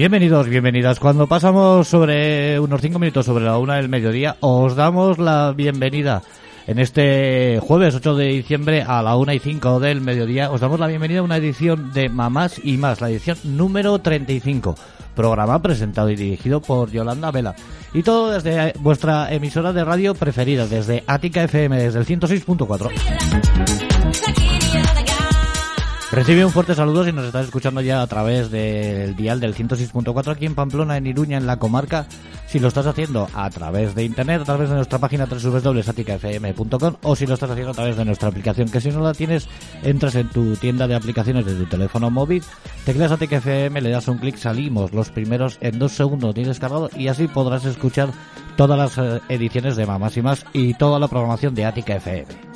Bienvenidos, bienvenidas. Cuando pasamos sobre unos cinco minutos sobre la una del mediodía, os damos la bienvenida. En este jueves 8 de diciembre a la una y cinco del mediodía os damos la bienvenida a una edición de Mamás y Más, la edición número 35. Programa presentado y dirigido por Yolanda Vela. Y todo desde vuestra emisora de radio preferida, desde Ática FM, desde el 106.4. Recibe un fuerte saludo si nos estás escuchando ya a través del dial del 106.4 aquí en Pamplona, en Iruña, en la comarca. Si lo estás haciendo a través de internet, a través de nuestra página www.saticafm.com o si lo estás haciendo a través de nuestra aplicación, que si no la tienes, entras en tu tienda de aplicaciones de tu teléfono móvil, tecleas Atica FM, le das un clic, salimos los primeros en dos segundos, tienes cargado y así podrás escuchar todas las eh, ediciones de Mamás y Más y toda la programación de Ática FM.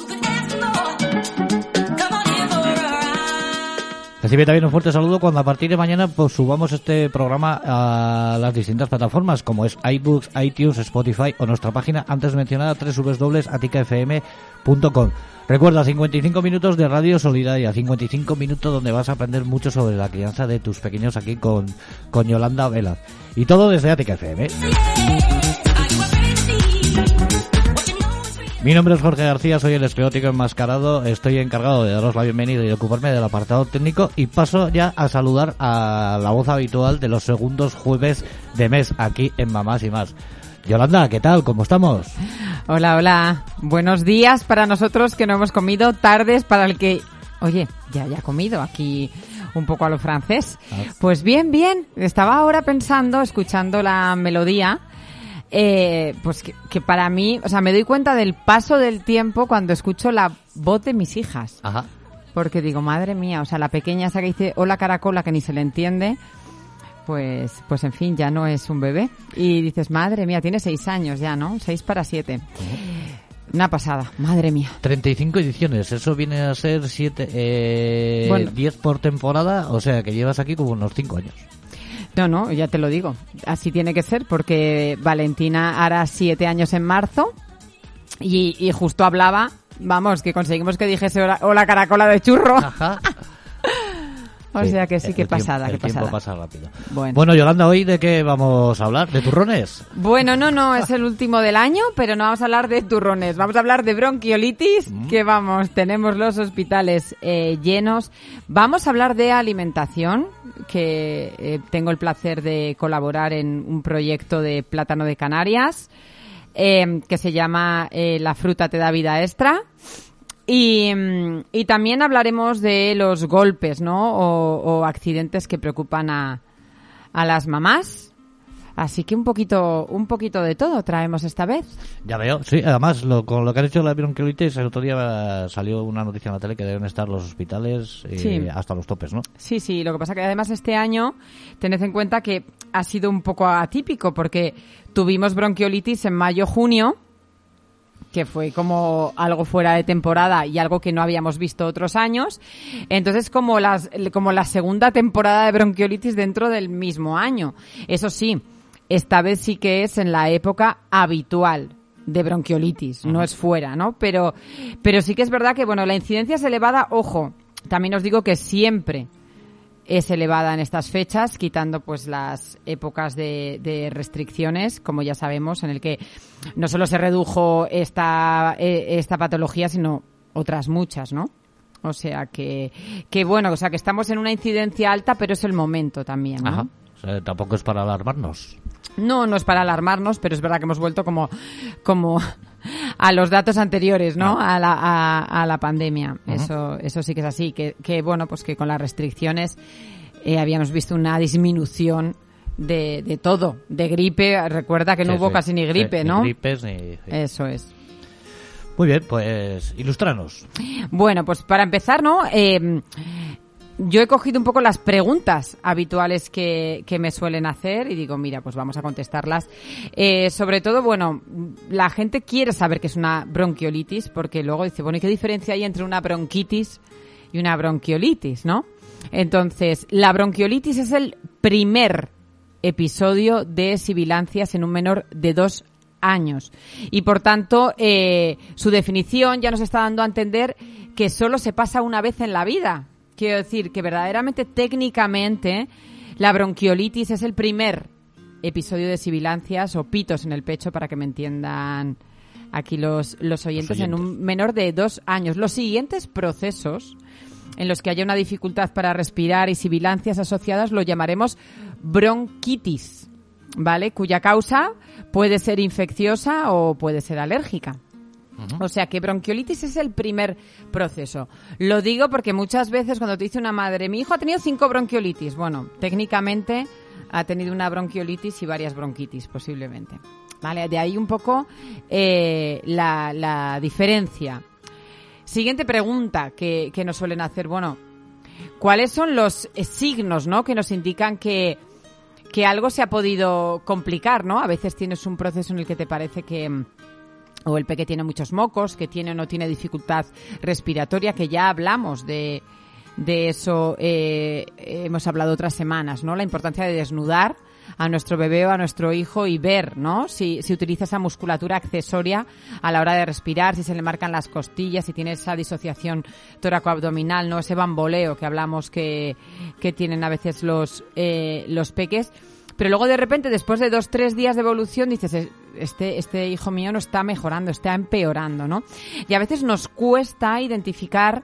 Recibe también un fuerte saludo cuando a partir de mañana pues, subamos este programa a las distintas plataformas como es iBooks, iTunes, Spotify o nuestra página antes mencionada www.aticafm.com. Recuerda 55 minutos de radio solidaria, 55 minutos donde vas a aprender mucho sobre la crianza de tus pequeños aquí con, con Yolanda Vela. Y todo desde Atica FM. Mi nombre es Jorge García, soy el esclerótico enmascarado, estoy encargado de daros la bienvenida y de ocuparme del apartado técnico y paso ya a saludar a la voz habitual de los segundos jueves de mes aquí en Mamás y Más. Yolanda, ¿qué tal? ¿Cómo estamos? Hola, hola. Buenos días para nosotros que no hemos comido, tardes para el que, oye, ya haya comido aquí un poco a lo francés. Pues bien, bien. Estaba ahora pensando, escuchando la melodía, eh, pues que, que, para mí, o sea, me doy cuenta del paso del tiempo cuando escucho la voz de mis hijas. Ajá. Porque digo, madre mía, o sea, la pequeña esa que dice hola caracola que ni se le entiende, pues, pues en fin, ya no es un bebé. Y dices, madre mía, tiene seis años ya, ¿no? Seis para siete. Una pasada, madre mía. 35 ediciones, eso viene a ser siete, eh, Bueno. 10 por temporada, o sea que llevas aquí como unos 5 años. No, no, ya te lo digo. Así tiene que ser porque Valentina hará siete años en marzo y, justo hablaba, vamos, que conseguimos que dijese hola, hola caracola de churro. O sea que sí, tiempo- pasada, tiempo pasada. pasa rápido. Bueno. Bueno, Yolanda, hoy de qué vamos a hablar? ¿De turrones? Bueno, no, no, es el último del año, pero no vamos a hablar de turrones, vamos a hablar de bronquiolitis, que vamos, tenemos los hospitales eh, llenos. Vamos a hablar de alimentación, que eh, tengo el placer de colaborar en un proyecto de plátano de Canarias, eh, que se llama eh, La fruta te da vida extra. Y, mm, y también hablaremos de los golpes, ¿no? O, o accidentes que preocupan a, a las mamás. Así que un poquito, un poquito de todo traemos esta vez. Ya veo, sí, además lo, con lo que han hecho la bronquiolitis, el otro día salió una noticia en la tele que deben estar los hospitales eh, Sí. hasta los topes, ¿no? Sí, sí, lo que pasa que además este año tened en cuenta que ha sido un poco atípico porque tuvimos bronquiolitis en mayo-junio, que fue como algo fuera de temporada y algo que no habíamos visto otros años. Entonces, como, las, como la segunda temporada de bronquiolitis dentro del mismo año. Eso sí, esta vez sí que es en la época habitual de bronquiolitis, no es fuera, ¿no? Pero, pero sí que es verdad que, bueno, la incidencia es elevada, ojo, también os digo que siempre es elevada en estas fechas, quitando pues las épocas de, de restricciones, como ya sabemos, en el que no solo se redujo esta, eh, esta patología, sino otras muchas, ¿no? O sea que, que bueno, o sea que estamos en una incidencia alta, pero es el momento también, ¿no? Ajá. O sea, tampoco es para alarmarnos. No, no es para alarmarnos, pero es verdad que hemos vuelto como, como, a los datos anteriores, ¿no? A, la, a, a la pandemia. Eso, eso sí que es así. Que, que bueno, pues que con las restricciones eh, habíamos visto una disminución de, de todo, de gripe. Recuerda que no Sí, hubo sí. casi ni gripe, Sí, ¿no? Ni gripes, ni... Eso es. Muy bien, pues ilustranos. Bueno, pues para empezar, ¿no? Eh, yo he cogido un poco las preguntas habituales que, que me suelen hacer y digo, mira, pues vamos a contestarlas. Eh, sobre todo, bueno, la gente quiere saber qué es una bronquiolitis porque luego dice, bueno, ¿y qué diferencia hay entre una bronquitis y una bronquiolitis, no? Entonces, la bronquiolitis es el primer episodio de sibilancias en un menor de dos años. Y por tanto, eh, su definición ya nos está dando a entender que solo se pasa una vez en la vida. Quiero decir que verdaderamente, técnicamente, la bronquiolitis es el primer episodio de sibilancias o pitos en el pecho, para que me entiendan aquí los, los oyentes, en oyentes. un menor de dos años. Los siguientes procesos en los que haya una dificultad para respirar y sibilancias asociadas lo llamaremos bronquitis, ¿vale? Cuya causa puede ser infecciosa o puede ser alérgica. O sea que bronquiolitis es el primer proceso. Lo digo porque muchas veces cuando te dice una madre, mi hijo ha tenido cinco bronquiolitis, bueno, técnicamente ha tenido una bronquiolitis y varias bronquitis posiblemente. Vale, de ahí un poco eh, la, la diferencia. Siguiente pregunta que, que nos suelen hacer, bueno, ¿cuáles son los eh, signos, no, que nos indican que que algo se ha podido complicar, ¿no? A veces tienes un proceso en el que te parece que mm, o el peque tiene muchos mocos, que tiene o no tiene dificultad respiratoria, que ya hablamos de, de eso, eh, hemos hablado otras semanas, ¿no? La importancia de desnudar a nuestro bebé o a nuestro hijo y ver, ¿no? Si, si utiliza esa musculatura accesoria a la hora de respirar, si se le marcan las costillas, si tiene esa disociación tóraco-abdominal, ¿no? Ese bamboleo que hablamos que, que tienen a veces los, eh, los peques. Pero luego de repente, después de dos, tres días de evolución, dices, "Eh, este, este hijo mío no está mejorando, está empeorando, ¿no? Y a veces nos cuesta identificar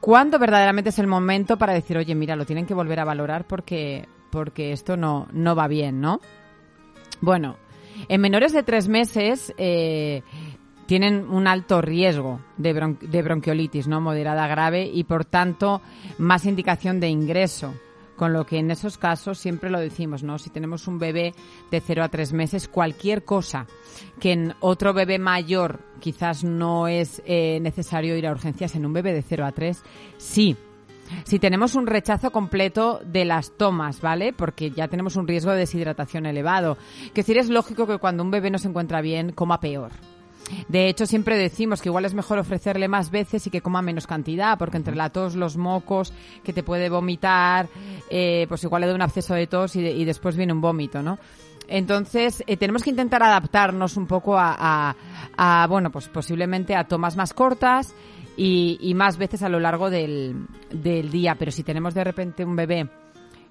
cuándo verdaderamente es el momento para decir, oye, mira, lo tienen que volver a valorar porque, porque esto no, no va bien, ¿no? Bueno, en menores de tres meses eh, tienen un alto riesgo de, bron- de bronquiolitis, ¿no? Moderada grave y por tanto más indicación de ingreso. Con lo que en esos casos siempre lo decimos, ¿no? Si tenemos un bebé de 0 a 3 meses, cualquier cosa que en otro bebé mayor quizás no es eh, necesario ir a urgencias, en un bebé de 0 a 3, sí. Si tenemos un rechazo completo de las tomas, ¿vale? Porque ya tenemos un riesgo de deshidratación elevado. Que decir, es lógico que cuando un bebé no se encuentra bien, coma peor. De hecho, siempre decimos que igual es mejor ofrecerle más veces y que coma menos cantidad, porque entre la tos, los mocos, que te puede vomitar, eh, pues igual le da un absceso de tos y, de- y después viene un vómito, ¿no? Entonces, eh, tenemos que intentar adaptarnos un poco a, a- a, bueno, pues posiblemente a tomas más cortas y, y más veces a lo largo del, del día. Pero si tenemos de repente un bebé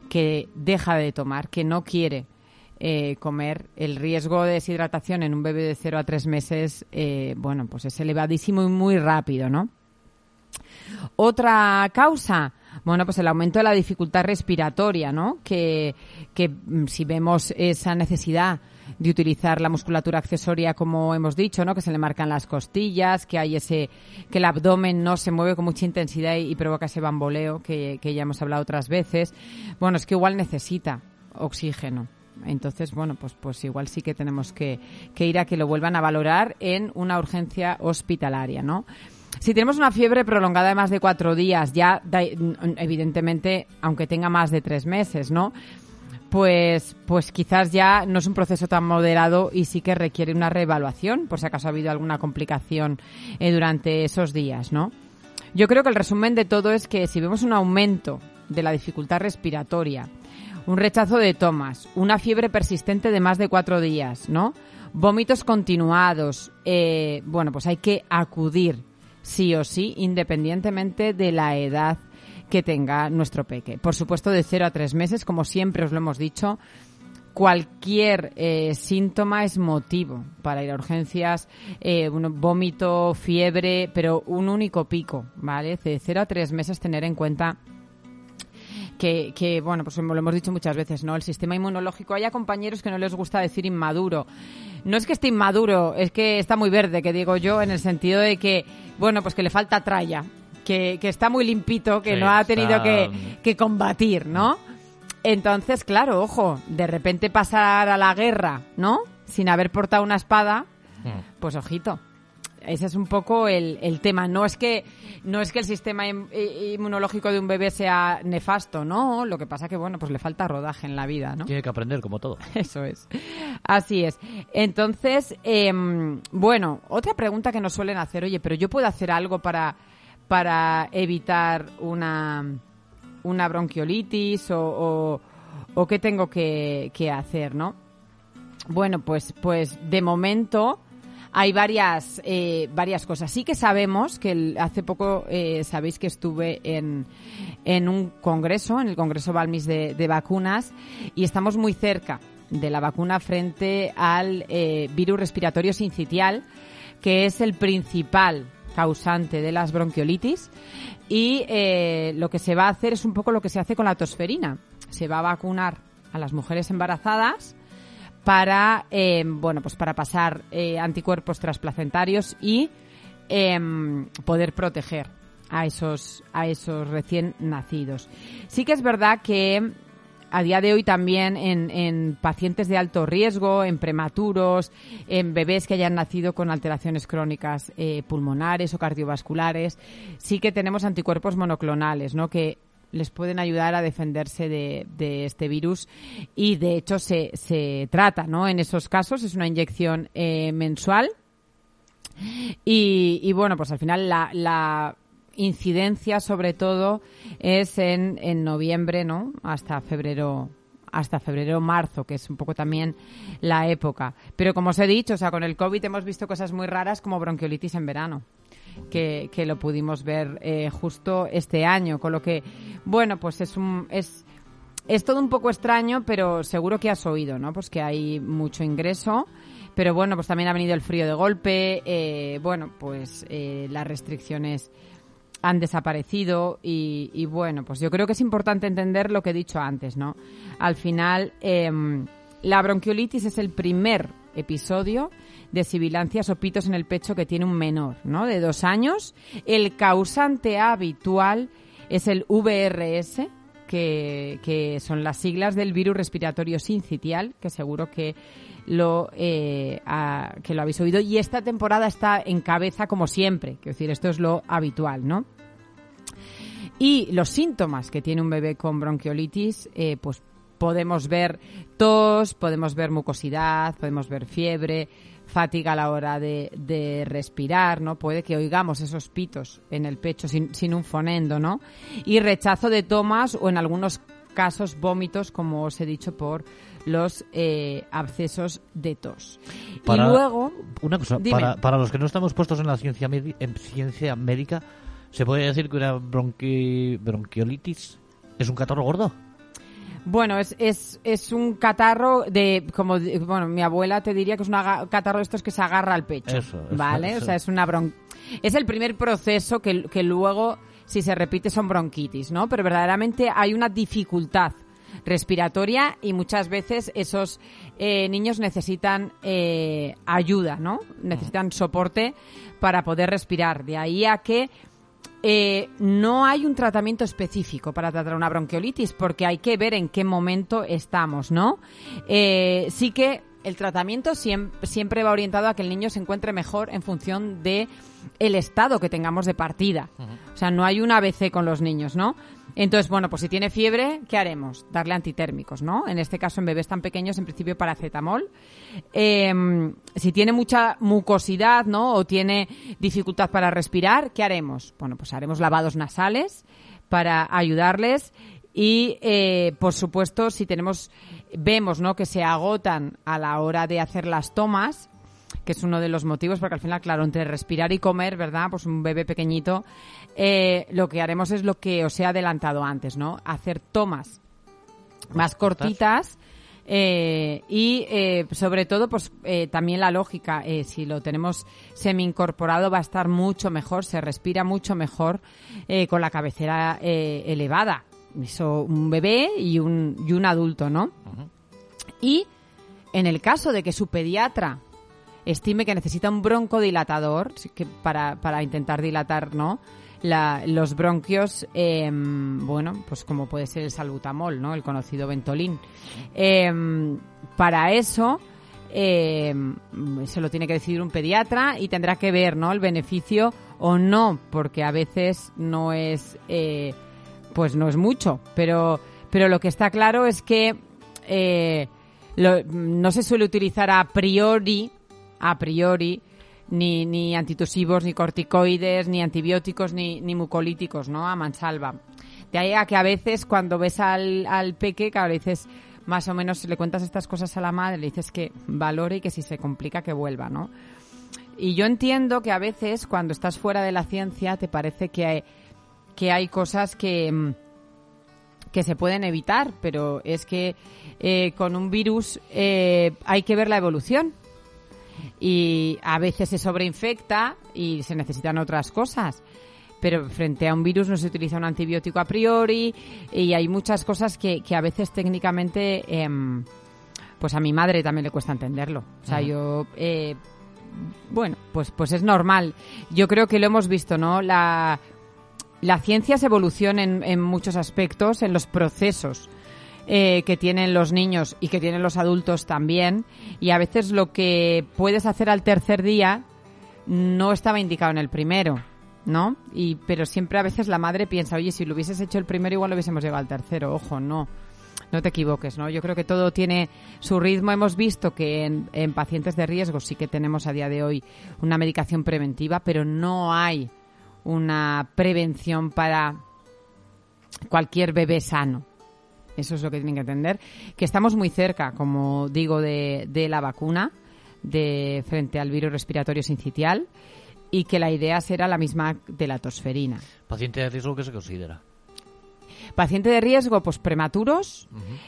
que deja de tomar, que no quiere eh, comer, el riesgo de deshidratación en un bebé de 0 a 3 meses, eh, bueno, pues es elevadísimo y muy rápido, ¿no? Otra causa, bueno, pues el aumento de la dificultad respiratoria, ¿no? Que, que mm, si vemos esa necesidad de utilizar la musculatura accesoria, como hemos dicho, ¿no? Que se le marcan las costillas, que hay ese, que el abdomen no se mueve con mucha intensidad y, y provoca ese bamboleo que, que ya hemos hablado otras veces. Bueno, es que igual necesita oxígeno. Entonces, bueno, pues, pues igual sí que tenemos que, que ir a que lo vuelvan a valorar en una urgencia hospitalaria, ¿no? Si tenemos una fiebre prolongada de más de cuatro días, ya evidentemente, aunque tenga más de tres meses, ¿no? Pues, pues quizás ya no es un proceso tan moderado y sí que requiere una reevaluación, por si acaso ha habido alguna complicación eh, durante esos días, ¿no? Yo creo que el resumen de todo es que si vemos un aumento de la dificultad respiratoria, un rechazo de tomas, una fiebre persistente de más de cuatro días, ¿no? Vómitos continuados, eh, bueno, pues hay que acudir sí o sí, independientemente de la edad que tenga nuestro peque. Por supuesto, de 0 a 3 meses, como siempre os lo hemos dicho, cualquier eh, síntoma es motivo para ir a urgencias, eh, un vómito, fiebre, pero un único pico, ¿vale? De 0 a 3 meses tener en cuenta que, que, bueno, pues lo hemos dicho muchas veces, ¿no? El sistema inmunológico, hay compañeros que no les gusta decir inmaduro. No es que esté inmaduro, es que está muy verde, que digo yo, en el sentido de que, bueno, pues que le falta tralla, que, que está muy limpito, que Sí, no ha tenido está- que, que combatir, ¿no? Entonces, claro, ojo, de repente pasar a la guerra, ¿no? Sin haber portado una espada, pues ojito. Ese es un poco el, el tema. No es que no es que el sistema inmunológico de un bebé sea nefasto, no. Lo que pasa que bueno, pues le falta rodaje en la vida, ¿no? Tiene que aprender como todo. Eso es. Así es. Entonces, em, bueno, otra pregunta que nos suelen hacer, oye, pero yo puedo hacer algo para, para evitar una, una bronquiolitis o, o, o qué tengo que, que hacer, ¿no? Bueno, pues, pues de momento hay varias, eh, varias cosas. Sí que sabemos que hace poco eh, sabéis que estuve en, en un congreso, en el Congreso Balmis de, de vacunas, y estamos muy cerca de la vacuna frente al eh, virus respiratorio sincitial, que es el principal causante de las bronquiolitis. Y eh, lo que se va a hacer es un poco lo que se hace con la tosferina. Se va a vacunar a las mujeres embarazadas para eh, bueno pues para pasar eh, anticuerpos trasplacentarios y em, poder proteger a esos a esos recién nacidos sí que es verdad que a día de hoy también en, en pacientes de alto riesgo, en prematuros, en bebés que hayan nacido con alteraciones crónicas eh, pulmonares o cardiovasculares, sí que tenemos anticuerpos monoclonales, ¿no? Que les pueden ayudar a defenderse de, este virus y de hecho se, se trata, ¿no? En esos casos es una inyección eh, mensual y, y bueno, pues al final la, la incidencia sobre todo es en, en noviembre, ¿no? Hasta febrero hasta febrero marzo, que es un poco también la época. Pero como os he dicho, o sea, con el COVID hemos visto cosas muy raras como bronquiolitis en verano. Que, lo pudimos ver eh, justo este año, con lo que, bueno, pues es un, es, es todo un poco extraño, pero seguro que has oído, ¿no? Pues que hay mucho ingreso, pero bueno, pues también ha venido el frío de golpe, eh, bueno, pues eh, las restricciones han desaparecido y, y, bueno, pues yo creo que es importante entender lo que he dicho antes, ¿no? Al final, em, la bronquiolitis es el primer episodio de sibilancias o pitos en el pecho que tiene un menor, ¿no? De dos años. El causante habitual es el VRS, que, que son las siglas del virus respiratorio sincitial, que seguro que lo, eh, que lo habéis oído. Y esta temporada está en cabeza como siempre. Quiero decir, esto es lo habitual, ¿no? Y los síntomas que tiene un bebé con bronquiolitis, eh, pues podemos ver tos, podemos ver mucosidad, podemos ver fiebre, fatiga a la hora de, de respirar, ¿no? Puede que oigamos esos pitos en el pecho sin, sin un fonendo, ¿no? Y rechazo de tomas o en algunos casos vómitos, como os he dicho, por los eh, abscesos de tos. Para- y luego... Una cosa, para, para los que no estamos puestos en la ciencia, en ciencia médica, ¿se puede decir que una bronqui- bronquiolitis es un catarro gordo? Bueno, es, es, es un catarro de, como, bueno, mi abuela te diría que es un catarro de estos que se agarra al pecho. Eso, eso, ¿Vale? eso. O sea, es una bron... Es el primer proceso que, que luego, si se repite, son bronquitis, ¿no? Pero verdaderamente hay una dificultad respiratoria y muchas veces esos eh, niños necesitan eh, ayuda, ¿no? Necesitan soporte para poder respirar. De ahí a que eh, no hay un tratamiento específico para tratar una bronquiolitis porque hay que ver en qué momento estamos, ¿no? Eh, sí que el tratamiento siem- siempre va orientado a que el niño se encuentre mejor en función de el estado que tengamos de partida. O sea, no hay un ABC con los niños, ¿no? Entonces, bueno, pues si tiene fiebre, ¿qué haremos? Darle antitérmicos, ¿no? En este caso, en bebés tan pequeños, en principio paracetamol. Eh, si tiene mucha mucosidad, ¿no? O tiene dificultad para respirar, ¿qué haremos? Bueno, pues haremos lavados nasales para ayudarles y, eh, por supuesto, si tenemos, vemos, ¿no? Que se agotan a la hora de hacer las tomas, que es uno de los motivos, porque al final, claro, entre respirar y comer, ¿verdad? Pues un bebé pequeñito, eh, lo que haremos es lo que os he adelantado antes, ¿no? Hacer tomas más cortitas eh, y eh, sobre todo pues eh, también la lógica eh, si lo tenemos semi incorporado va a estar mucho mejor se respira mucho mejor eh, con la cabecera eh, elevada eso, un bebé y un, y un adulto, ¿no? Y en el caso de que su pediatra estime que necesita un broncodilatador que para, para intentar dilatar, ¿no? La- los bronquios, em, bueno, pues como puede ser el salbutamol, ¿no? El conocido Ventolin. Em, para eso em, se lo tiene que decidir un pediatra y tendrá que ver, ¿no? El beneficio o no, porque a veces no es, eh, pues no es mucho, pero, pero lo que está claro es que eh, no se suele utilizar a priori, a priori, ni, ni antitusivos, ni corticoides, ni antibióticos, ni, ni mucolíticos, ¿no? A mansalva. De ahí a que a veces cuando ves al, al peque, que ahora dices, más o menos le cuentas estas cosas a la madre, le dices que valore y que si se complica que vuelva, ¿no? Y yo entiendo que a veces cuando estás fuera de la ciencia te parece que hay, que hay cosas que, mm, que se pueden evitar, pero es que eh, con un virus eh, hay que ver la evolución. Y a veces se sobreinfecta y se necesitan otras cosas. Pero frente a un virus no se utiliza un antibiótico a priori y hay muchas cosas que, que a veces técnicamente, em, pues a mi madre también le cuesta entenderlo. O sea, yo eh, bueno, pues, pues es normal. Yo creo que lo hemos visto, ¿no? La, la ciencia se evoluciona en, en muchos aspectos, en los procesos eh, que tienen los niños y que tienen los adultos también. Y a veces lo que puedes hacer al tercer día no estaba indicado en el primero, ¿no? Y, pero siempre a veces la madre piensa, oye, si lo hubieses hecho el primero igual lo hubiésemos llegado al tercero. Ojo, no. No te equivoques, ¿no? Yo creo que todo tiene su ritmo. Hemos visto que en pacientes de riesgo sí que tenemos a día de hoy una medicación preventiva, pero no hay una prevención para cualquier bebé sano. Eso es lo que tienen que entender. Que estamos muy cerca, como digo, de, de la vacuna de frente al virus respiratorio sincitial y que la idea será la misma de la tosferina. Paciente de riesgo que se considera. Paciente de riesgo, pues prematuros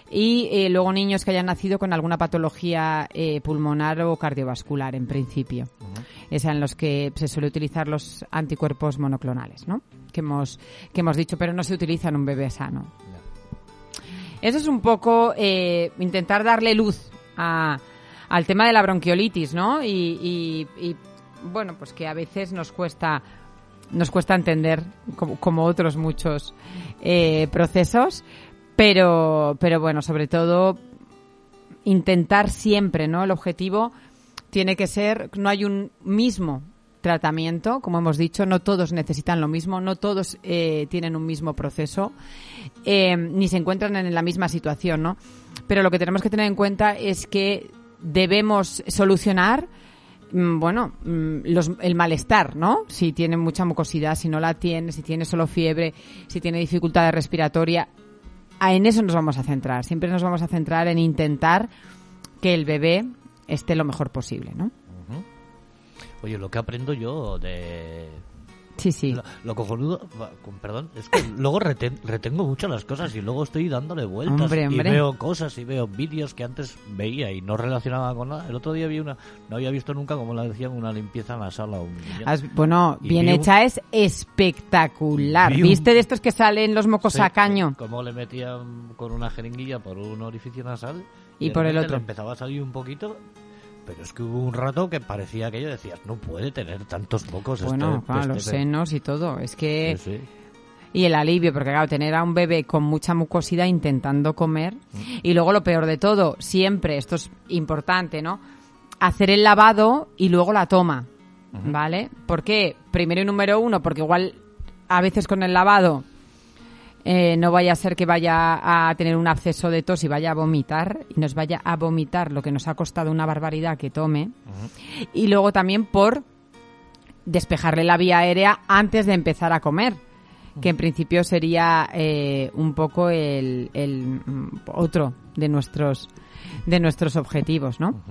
y eh, luego niños que hayan nacido con alguna patología eh, pulmonar o cardiovascular, en principio. Es en los que se suele utilizar los anticuerpos monoclonales, ¿no? Que hemos, que hemos dicho, pero no se utiliza en un bebé sano. Eso es un poco eh, intentar darle luz a- al tema de la bronquiolitis, ¿no? Y, y- y, bueno, pues que a veces nos cuesta nos cuesta entender como, otros muchos eh, procesos, pero pero bueno, sobre todo intentar siempre, ¿no? El objetivo tiene que ser no hay un mismo tratamiento, como hemos dicho, no todos necesitan lo mismo, no todos eh, tienen un mismo proceso, eh, ni se encuentran en la misma situación, ¿no? Pero lo que tenemos que tener en cuenta es que debemos solucionar bueno, mm, los- el malestar, ¿no? Si tiene mucha mucosidad, si no la tiene, si tiene solo fiebre, si tiene dificultad respiratoria, en eso nos vamos a centrar. Siempre nos vamos a centrar en intentar que el bebé esté lo mejor posible, ¿no? Oye, lo que aprendo yo de... Sí, sí. Lo, lo cojonudo, con perdón, es que luego reten- retengo mucho las cosas y luego estoy dándole vueltas Hombre, y hombre. veo cosas y veo vídeos que antes veía y no relacionaba con nada. El otro día vi una, no había visto nunca, como la decían, una limpieza nasal a un niño. Has- bueno, Y bien un- hecha es espectacular. Vi un- ¿Viste de estos que salen los mocos Sí, a caño? Como le metían con una jeringuilla por un orificio nasal Y por el otro. le empezaba a salir un poquito. Pero es que hubo un rato que parecía que yo decías, no puede tener tantos mocos. Bueno, este- claro, este- los senos y todo. Es que... Sí, sí. Y el alivio, porque claro, tener a un bebé con mucha mucosidad intentando comer. Y luego lo peor de todo, siempre, esto es importante, ¿no? Hacer el lavado y luego la toma. ¿Vale? ¿Por qué? Primero y número uno, porque igual a veces con el lavado eh, no vaya a ser que vaya a tener un absceso de tos y vaya a vomitar y nos vaya a vomitar lo que nos ha costado una barbaridad que tome. Y luego también por despejarle la vía aérea antes de empezar a comer, que en principio sería eh, un poco el, el, mm, otro de nuestros de nuestros objetivos, ¿no?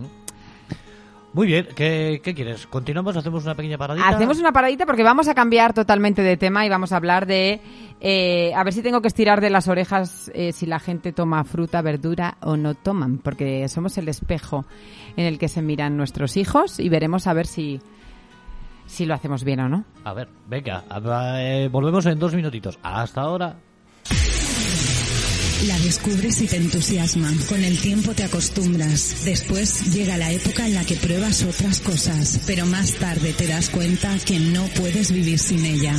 Muy bien, ¿qué, qué quieres? ¿Continuamos? ¿Hacemos una pequeña paradita? Hacemos una paradita porque vamos a cambiar totalmente de tema y vamos a hablar de eh, a ver si tengo que estirar de las orejas eh, si la gente toma fruta, verdura o no toman, porque somos el espejo en el que se miran nuestros hijos y veremos a ver si si lo hacemos bien o no. A ver, venga, a- eh, volvemos en dos minutitos. Hasta ahora. La descubres y te entusiasma. Con el tiempo te acostumbras. Después llega la época en la que pruebas otras cosas, pero más tarde te das cuenta que no puedes vivir sin ella.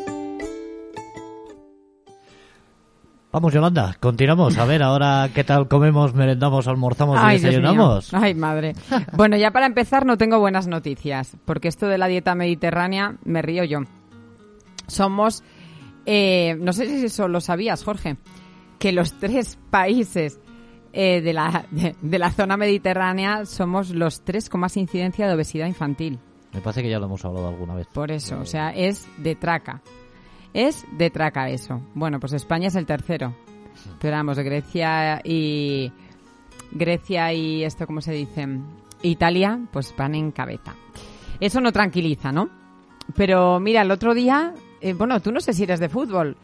Vamos, Yolanda, continuamos. A ver, ahora, ¿qué tal comemos, merendamos, almorzamos y Ay, Dios desayunamos? mío. Ay, madre. Bueno, ya para empezar no tengo buenas noticias, porque esto de la dieta mediterránea me río yo. Somos, eh, no sé si eso lo sabías, Jorge, que los tres países eh, de, la, de, de la zona mediterránea somos los tres con más incidencia de obesidad infantil. Me parece que ya lo hemos hablado alguna vez. Por eso, o sea, es de traca. Es de traca eso. Bueno, pues España es el tercero. Pero vamos, Grecia y... Grecia y esto, ¿cómo se dice? Italia, pues van en cabeza. Eso no tranquiliza, ¿no? Pero mira, el otro día... eh, bueno, tú no sé si eres de fútbol.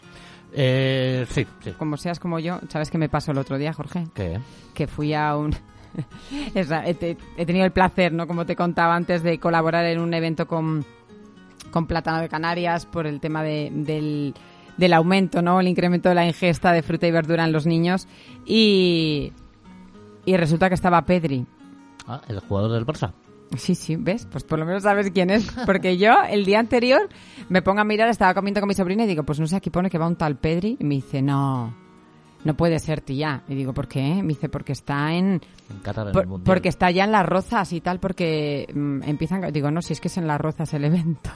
Eh, sí, sí. Como seas como yo. ¿Sabes qué me pasó el otro día, Jorge? ¿Qué? que fui a un... He tenido el placer, ¿no? Como te contaba antes, de colaborar en un evento con, con Plátano de Canarias por el tema de- del, del aumento, ¿no? El incremento de la ingesta de fruta y verdura en los niños. Y, y resulta que estaba Pedri. Ah, el jugador del Barça. Sí, sí, ¿ves? Pues por lo menos sabes quién es. Porque yo, el día anterior, me pongo a mirar, estaba comiendo con mi sobrina y digo, pues no sé, aquí pone que va un tal Pedri. Y me dice, no, no puede ser, tía. Y digo, ¿por qué? Me dice, porque está en... En Qatar en Por- el Mundial. porque está ya en las rozas y tal, porque mm, empiezan... Digo, no, si es que es en las rozas el evento.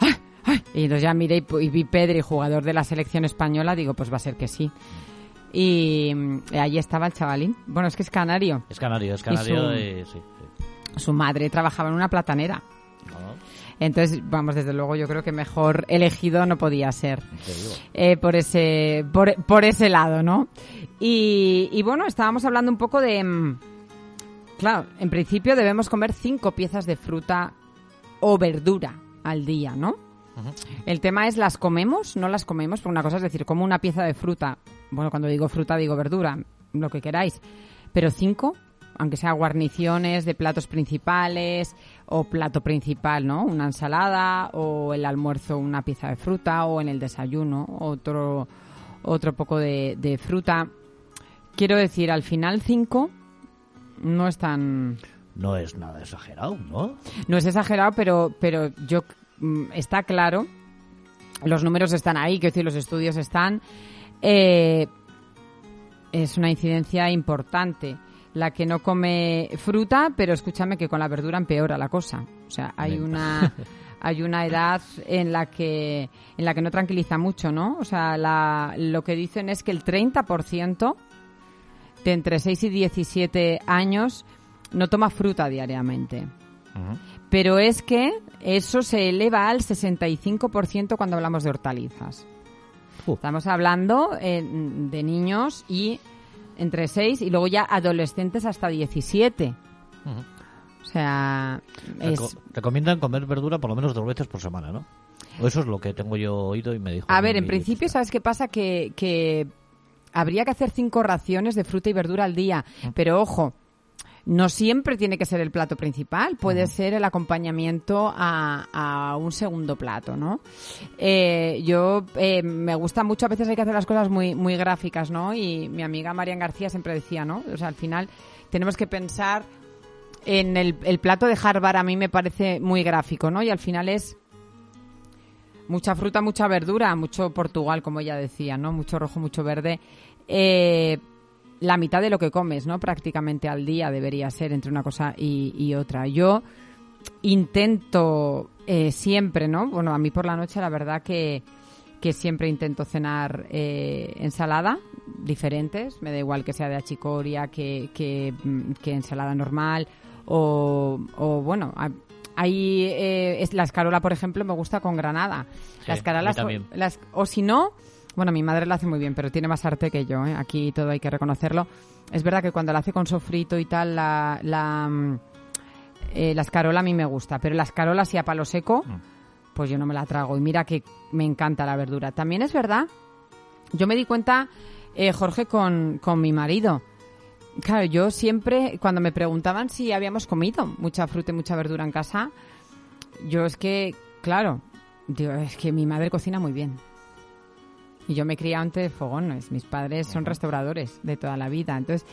¡Ay! ¡Ay! Y entonces ya miré y, y vi Pedri, jugador de la selección española, digo, pues va a ser que sí. Y mm, allí estaba el chavalín. Bueno, es que es canario. Es canario, es canario su- y sí. sí. Su madre trabajaba en una platanera. No, Entonces, vamos, desde luego yo creo que mejor elegido no podía ser. Eh, por ese por, por ese lado, ¿no? Y, y bueno, estábamos hablando un poco de mm, claro, en principio debemos comer cinco piezas de fruta o verdura al día, ¿no? El tema es las comemos, no las comemos, porque una cosa es decir, como una pieza de fruta, bueno, cuando digo fruta digo verdura, lo que queráis, pero cinco, aunque sea guarniciones de platos principales o plato principal, ¿no? Una ensalada o el almuerzo una pieza de fruta o en el desayuno otro otro poco de, de fruta. Quiero decir, al final cinco no es tan No es nada exagerado, ¿no? no es exagerado, pero, pero yo mm, está claro, los números están ahí, quiero decir, los estudios están. eh, es una incidencia importante. La que no come fruta, pero escúchame que con la verdura empeora la cosa. O sea, hay una hay una edad en la que en la que no tranquiliza mucho, ¿no? O sea, la- lo que dicen es que el 30% de entre 6 y 17 años no toma fruta diariamente. Pero es que eso se eleva al 65% cuando hablamos de hortalizas. Estamos hablando eh, de niños y entre 6 y luego ya adolescentes hasta 17. O sea, es, Reco- Recomiendan comer verdura por lo menos dos veces por semana, ¿no? O eso es lo que tengo yo oído y me dijo. A ver, en principio. ¿sabes qué pasa? Que, que habría que hacer cinco raciones de fruta y verdura al día. Pero ojo, no siempre tiene que ser el plato principal. Puede ser el acompañamiento a, a un segundo plato, ¿no? Eh, yo eh, me gusta mucho, a veces hay que hacer las cosas muy, muy gráficas, ¿no? Y mi amiga Marian García siempre decía, ¿no? O sea, al final tenemos que pensar en el, el plato de Harvard, a mí me parece muy gráfico, ¿no? Y al final es mucha fruta, mucha verdura, mucho Portugal, como ella decía, ¿no? Mucho rojo, mucho verde. Eh, la mitad de lo que comes, ¿no? Prácticamente al día debería ser entre una cosa y, y otra. Yo intento eh, siempre, ¿no? Bueno, a mí por la noche la verdad que, que siempre intento cenar eh, ensalada diferentes, me da igual que sea de achicoria, que, que, mm, que ensalada normal o, o bueno, a- hay eh, es, la escarola, por ejemplo, me gusta con granada. Sí, la las- o si no, bueno, mi madre la hace muy bien, pero tiene más arte que yo, ¿eh? aquí todo hay que reconocerlo. Es verdad que cuando la hace con sofrito y tal, la, la, mm, eh, la escarola a mí me gusta, pero la escarola si a palo seco, pues yo no me la trago. Y mira que me encanta la verdura. También es verdad, yo me di cuenta, eh, Jorge, con, con mi marido. Claro, yo siempre, cuando me preguntaban si habíamos comido mucha fruta y mucha verdura en casa, yo es que, claro, digo, es que mi madre cocina muy bien. Y yo me criado ante fogones. Mis padres son restauradores de toda la vida. Entonces,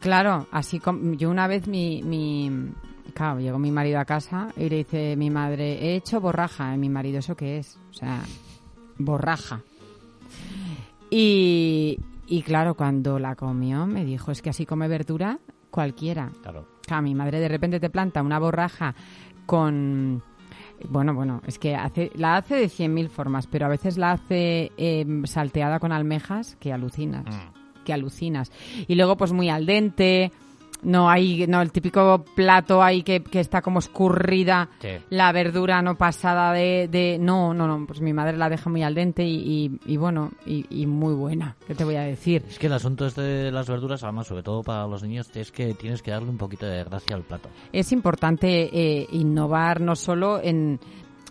claro, así como yo una vez mi, mi claro, llegó mi marido a casa y le dice mi madre, he hecho borraja. Y mi marido, ¿eso qué es? O sea, borraja. Y, y claro, cuando la comió me dijo, es que así come verdura cualquiera. Claro. Claro, mi madre de repente te planta una borraja con... Bueno, bueno, es que hace, la hace de 100.000 formas, pero a veces la hace eh, salteada con almejas que alucinas, que alucinas. Y luego pues muy al dente, no hay, no, el típico plato ahí que, que está como escurrida Sí. la verdura no pasada de, de... No, no, no, pues mi madre la deja muy al dente y, y, y bueno, y, y muy buena, ¿qué te voy a decir? Es que el asunto este de las verduras, además, sobre todo para los niños, es que tienes que darle un poquito de gracia al plato. es importante eh, innovar no solo en...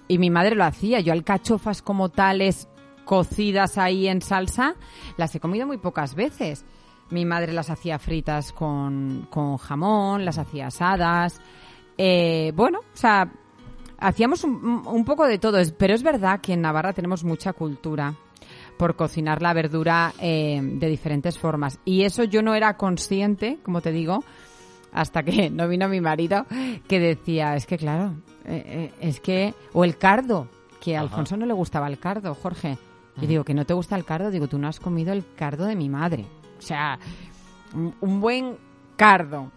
Y mi madre lo hacía, yo alcachofas como tales cocidas ahí en salsa, las he comido muy pocas veces. Mi madre las hacía fritas con, con jamón, las hacía asadas. Eh, bueno, o sea, hacíamos un, un poco de todo, pero es verdad que en Navarra tenemos mucha cultura por cocinar la verdura eh, de diferentes formas. Y eso yo no era consciente, como te digo, hasta que no vino mi marido, que decía, es que claro, eh, eh, es que... O el cardo, que a Ajá. Alfonso no le gustaba el cardo, Jorge. Y digo, que no te gusta el cardo, digo, tú no has comido el cardo de mi madre. O sea, un, buen cardo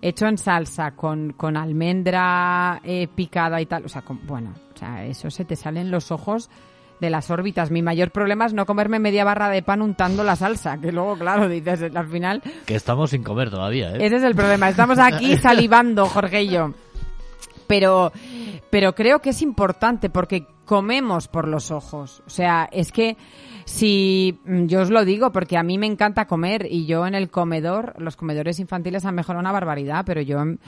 hecho en salsa con, con almendra eh, picada y tal. O sea, con- bueno, o sea, eso se te salen los ojos de las órbitas. Mi mayor problema es no comerme media barra de pan untando la salsa, que luego, claro, dices, al final Que estamos sin comer todavía, ¿eh? ese es el problema. Estamos aquí salivando, Jorge y yo. Pero, pero creo que es importante porque comemos por los ojos. O sea, es que si mm, yo os lo digo porque a mí me encanta comer y yo en el comedor, los comedores infantiles han mejorado una barbaridad, pero yo mm,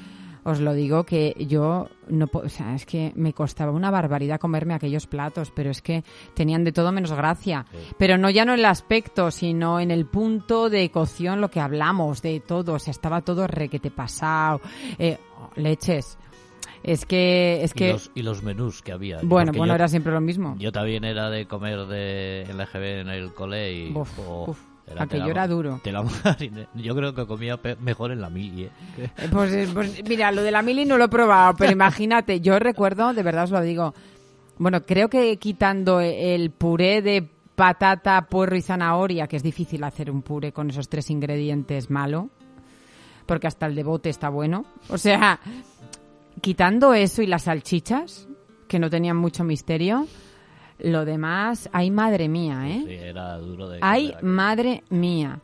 os lo digo que yo no po- o sea, es que me costaba una barbaridad comerme aquellos platos, pero es que tenían de todo menos gracia. Pero no ya no en el aspecto, sino en el punto de cocción, lo que hablamos, de todo, o sea, estaba todo requete pasado, eh, leches. Es que, es Y, que, los, y los menús que había. bueno, bueno, yo, era siempre lo mismo. Yo también era de comer de EGB en el cole y... Uf, oh, uf, era aquello era duro. Yo creo que comía mejor en la mili, ¿eh? Eh, Pues, eh, pues, mira, lo de la mili no lo he probado, pero imagínate, yo recuerdo, de verdad os lo digo, bueno, creo que quitando el puré de patata, puerro y zanahoria, que es difícil hacer un puré con esos tres ingredientes malo, porque hasta el de bote está bueno. O sea, quitando eso y las salchichas, que no tenían mucho misterio, lo demás, ay madre mía, ¿eh? Sí, era duro de Ay, madre mía.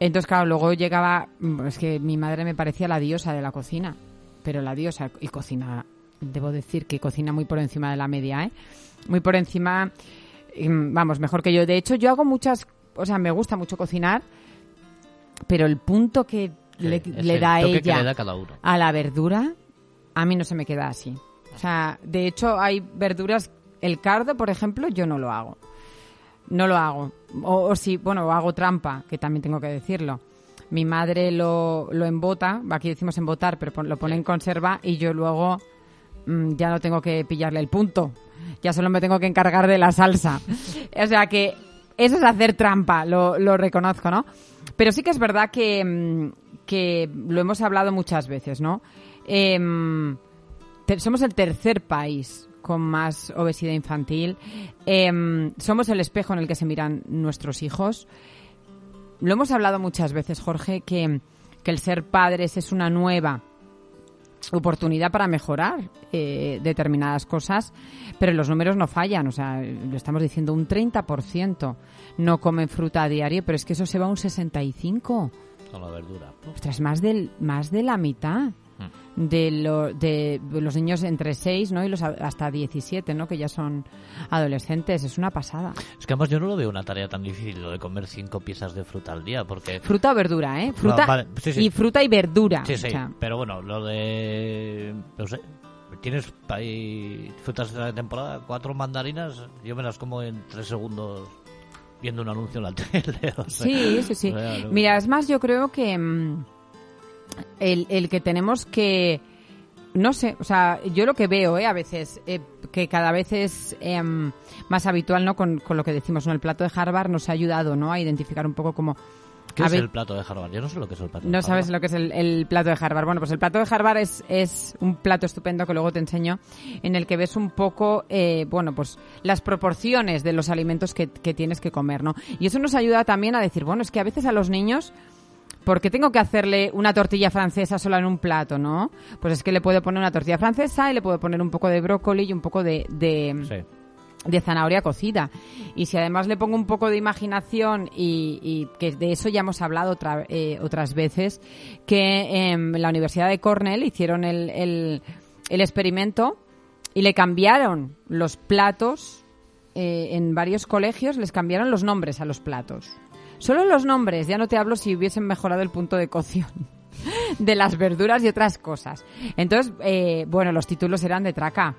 Entonces, claro, luego llegaba, es que mi madre me parecía la diosa de la cocina, pero la diosa, y cocina, debo decir que cocina muy por encima de la media, ¿eh? Muy por encima, mm, vamos, mejor que yo. De hecho, yo hago muchas, o sea, me gusta mucho cocinar, pero el punto que Sí, le, da ella le da cada uno. a la verdura, a mí no se me queda así. O sea, de hecho, hay verduras el cardo, por ejemplo, yo no lo hago. No lo hago. O, o si, bueno, hago trampa, que también tengo que decirlo. Mi madre lo, lo embota, aquí decimos embotar, pero lo pone en conserva y yo luego mm, ya no tengo que pillarle el punto. Ya solo me tengo que encargar de la salsa. o sea que eso es hacer trampa, lo, lo reconozco, ¿no? Pero sí que es verdad que, mm, que lo hemos hablado muchas veces, ¿no? Em, somos el tercer país con más obesidad infantil. Em, somos el espejo en el que se miran nuestros hijos. Lo hemos hablado muchas veces, Jorge, que, que el ser padres es una nueva oportunidad para mejorar eh, determinadas cosas, pero los números no fallan, o sea, lo estamos diciendo, un 30% no comen fruta a diario, pero es que eso se va a un 65%. Con la verdura. Ostras, más, del, más de la mitad de, lo- de los niños entre 6 ¿no? y los hasta 17, ¿no? que ya son adolescentes. Es una pasada. Es que además yo no lo veo una tarea tan difícil lo de comer cinco piezas de fruta al día, porque... Fruta o verdura, ¿eh? Fruta vale, sí, sí. y fruta y verdura. Sí, sí, O sea, pero bueno, lo de... No sé, tienes ahí frutas de temporada, cuatro mandarinas, yo me las como en tres segundos viendo un anuncio en la tele. o sea, Sí, sí, sí. o sea, no- Mira, es más, yo creo que mm, el, el que tenemos que... No sé, o sea, yo lo que veo, ¿eh? A veces, eh, que cada vez es em, más habitual, ¿no? Con, con lo que decimos, ¿no? El plato de Harvard nos ha ayudado, ¿no? A identificar un poco como... ¿Qué es el plato de Harvard? Yo no sé lo que es el plato de No sabes lo que es el, el plato de Harvard. Bueno, pues el plato de Harvard es, es un plato estupendo que luego te enseño, en el que ves un poco, eh, bueno, pues las proporciones de los alimentos que, que tienes que comer, ¿no? Y eso nos ayuda también a decir, bueno, es que a veces a los niños, ¿por qué tengo que hacerle una tortilla francesa sola en un plato, no? Pues es que le puedo poner una tortilla francesa y le puedo poner un poco de brócoli y un poco de... de Sí. de zanahoria cocida. Y si además le pongo un poco de imaginación y, y que de eso ya hemos hablado otra- eh, otras veces, que en la Universidad de Cornell hicieron el, el- el experimento y le cambiaron los platos eh, en varios colegios, les cambiaron los nombres a los platos. Solo los nombres, ya no te hablo si hubiesen mejorado el punto de cocción de las verduras y otras cosas. Entonces, eh, bueno, los títulos eran de traca.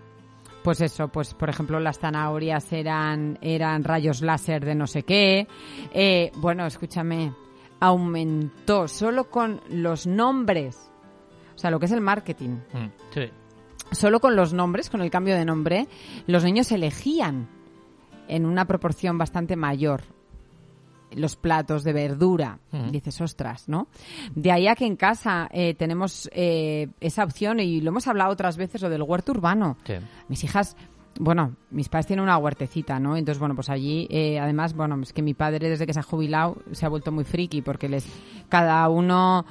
Pues eso, pues por ejemplo las zanahorias eran, eran rayos láser de no sé qué. Eh, bueno, escúchame, aumentó solo con los nombres, o sea, lo que es el marketing, Mm, sí. solo con los nombres, con el cambio de nombre, los niños elegían en una proporción bastante mayor los platos de verdura. Dices, ostras, ¿no? De ahí a que en casa eh, tenemos eh, esa opción y lo hemos hablado otras veces, lo del huerto urbano. Sí. Mis hijas, bueno, mis padres tienen una huertecita, ¿no? Entonces, bueno, pues allí, eh, además, bueno, es que mi padre desde que se ha jubilado se ha vuelto muy friki porque les, cada uno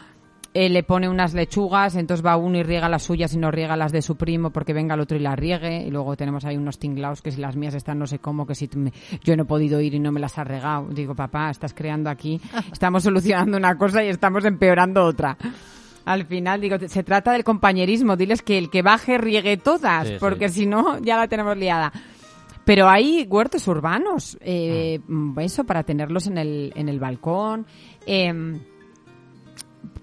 eh, le pone unas lechugas, entonces va uno y riega las suyas y no riega las de su primo porque venga el otro y las riegue. Y luego tenemos ahí unos tinglaos que si las mías están no sé cómo, que si me- yo no he podido ir y no me las has regado. Digo, papá, estás creando aquí, estamos solucionando una cosa y estamos empeorando otra. Al final, digo, se trata del compañerismo. Diles que el que baje riegue todas, Sí, sí. porque si no, ya la tenemos liada. Pero hay huertos urbanos, eh, eso, para tenerlos en el, en el balcón, em,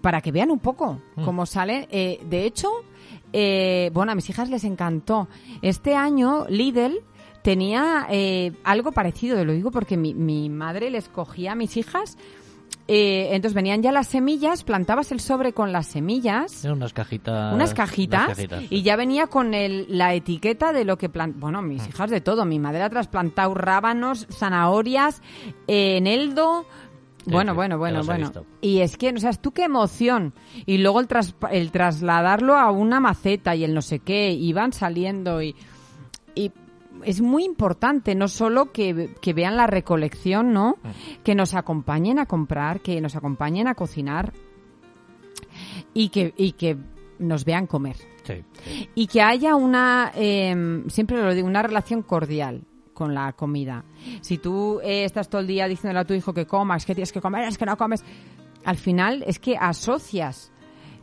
para que vean un poco cómo sale. Eh, de hecho, eh, bueno, a mis hijas les encantó. Este año Lidl tenía eh, algo parecido, lo digo porque mi, mi madre les cogía a mis hijas. eh, entonces venían ya las semillas, plantabas el sobre con las semillas unas cajitas. unas cajitas, unas cajitas, y sí. ya venía con el, la etiqueta de lo que plan bueno mis hijas de todo mi madre ha trasplantado rábanos zanahorias eh, eneldo bueno bueno bueno bueno y es que no sabes tú qué emoción y luego el, tras- el trasladarlo a una maceta y el no sé qué y van saliendo y, y es muy importante no solo que, que vean la recolección, ¿no? Mm. Que nos acompañen a comprar, que nos acompañen a cocinar y que, y que nos vean comer. Sí, sí. Y que haya una, eh, siempre lo digo, una relación cordial con la comida. Si tú eh, estás todo el día diciéndole a tu hijo que comas, que tienes que comer, es que no comes, al final es que asocias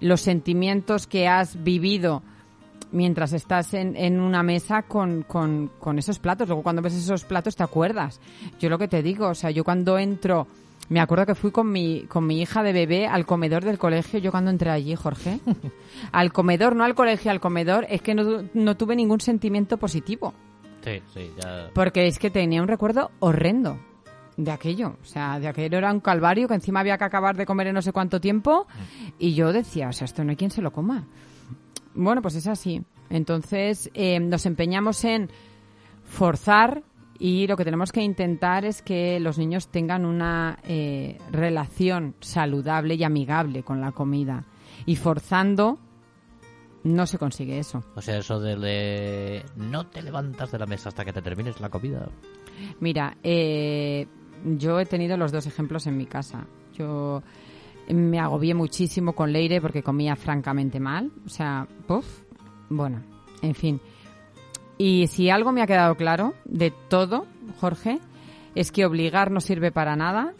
los sentimientos que has vivido mientras estás en, en una mesa con, con, con esos platos. Luego cuando ves esos platos te acuerdas. Yo lo que te digo, o sea, yo cuando entro, me acuerdo que fui con mi, con mi hija de bebé al comedor del colegio, yo cuando entré allí, Jorge, al comedor, no al colegio, al comedor, es que no, no tuve ningún sentimiento positivo. Sí, sí, ya. Porque es que tenía un recuerdo horrendo de aquello. O sea, de aquello era un calvario que encima había que acabar de comer en no sé cuánto tiempo. Y yo decía, o sea, esto no hay quien se lo coma. Bueno, pues es así. Entonces, eh, nos empeñamos en forzar y lo que tenemos que intentar es que los niños tengan una eh, relación saludable y amigable con la comida. Y forzando no se consigue eso. O sea, eso de, de no te levantas de la mesa hasta que te termines la comida. Mira, eh, yo he tenido los dos ejemplos en mi casa. Yo me agobié muchísimo con Leire porque comía francamente mal. O sea, puff, bueno, en fin. Y si algo me ha quedado claro de todo, Jorge, es que obligar no sirve para nada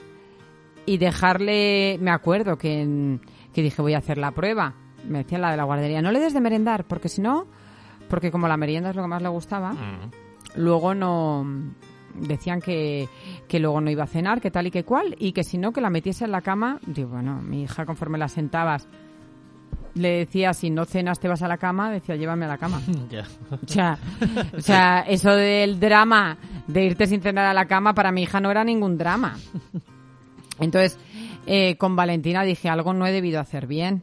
y dejarle, me acuerdo que, que dije voy a hacer la prueba, me decía la de la guardería, no le des de merendar, porque si no, porque como la merienda es lo que más le gustaba, luego no decían que, que luego no iba a cenar, que tal y que cual, y que si no, que la metiese en la cama, digo, bueno, mi hija conforme la sentabas, le decía, si no cenas te vas a la cama, decía, llévame a la cama. O sea, o sea, eso del drama de irte sin cenar a la cama para mi hija no era ningún drama. Entonces, eh, con Valentina dije, algo no he debido hacer bien.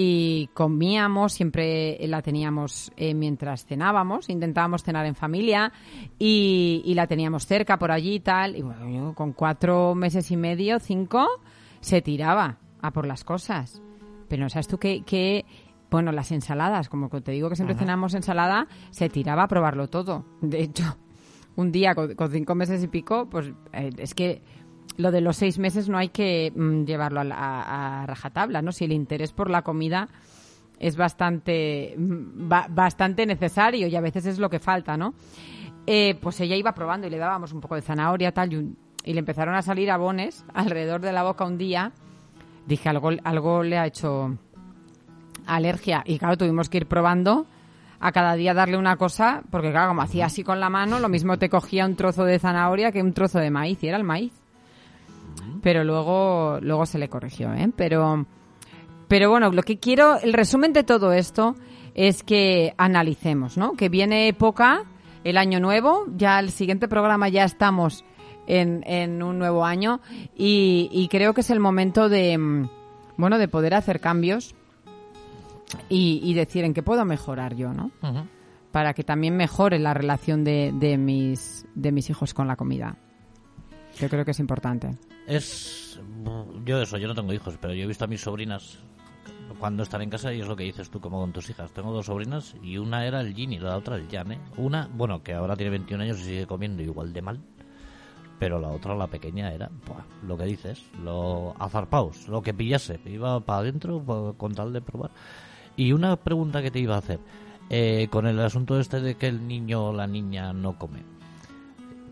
Y comíamos, siempre la teníamos eh, mientras cenábamos, intentábamos cenar en familia y, y la teníamos cerca por allí y tal. Y bueno, con cuatro meses y medio, cinco, se tiraba a por las cosas. Pero no sabes tú que, que bueno, las ensaladas, como te digo que siempre cenamos ensalada, se tiraba a probarlo todo. De hecho, un día con, con cinco meses y pico, pues eh, es que lo de los seis meses no hay que mm, llevarlo a, la- a- a rajatabla, ¿no? Si el interés por la comida es bastante, mm, ba- bastante necesario y a veces es lo que falta, ¿no? Eh, pues ella iba probando y le dábamos un poco de zanahoria, tal, y, un- y le empezaron a salir abones alrededor de la boca un día. Dije, algo, algo le ha hecho alergia. Y claro, tuvimos que ir probando a cada día darle una cosa, porque claro, como hacía así con la mano, lo mismo te cogía un trozo de zanahoria que un trozo de maíz, y era el maíz. Pero luego, luego se le corrigió, ¿eh? Pero, pero bueno, lo que quiero, el resumen de todo esto es que analicemos, ¿no? Que viene época, el año nuevo, ya el siguiente programa ya estamos en, en un nuevo año y, y creo que es el momento de, mm, bueno, de poder hacer cambios y, y decir en qué puedo mejorar yo, ¿no? Para que también mejore la relación de, de mis, de mis hijos con la comida. Yo creo que es importante. Es. Yo eso, yo no tengo hijos, pero yo he visto a mis sobrinas cuando están en casa y es lo que dices tú, como con tus hijas. Tengo dos sobrinas y una era el Gin y la otra el Jan, ¿eh? Una, bueno, que ahora tiene 21 años y sigue comiendo igual de mal. Pero la otra, la pequeña, era buah, lo que dices, lo azarpaos, lo que pillase. Iba para adentro con tal de probar. Y una pregunta que te iba a hacer, eh, con el asunto este de que el niño o la niña no come.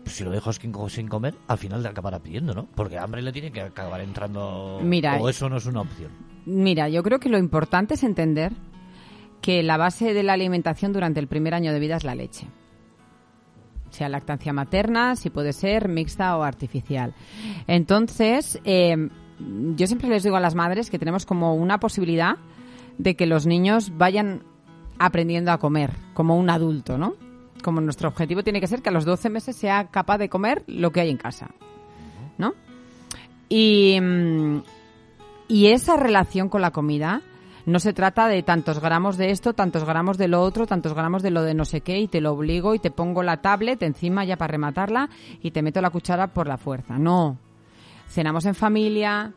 Pues si lo dejo sin, sin comer, al final le acabará pidiendo, ¿no? Porque hambre le tiene que acabar entrando. Mira, o eso no es una opción. Mira, yo creo que lo importante es entender que la base de la alimentación durante el primer año de vida es la leche. Sea lactancia materna, si puede ser mixta o artificial. Entonces, eh, yo siempre les digo a las madres que tenemos como una posibilidad de que los niños vayan aprendiendo a comer como un adulto, ¿no? Como nuestro objetivo tiene que ser que a los 12 meses sea capaz de comer lo que hay en casa, ¿no? Y, mm, y esa relación con la comida no se trata de tantos gramos de esto, tantos gramos de lo otro, tantos gramos de lo de no sé qué y te lo obligo y te pongo la tablet encima ya para rematarla y te meto la cuchara por la fuerza. No. Cenamos en familia,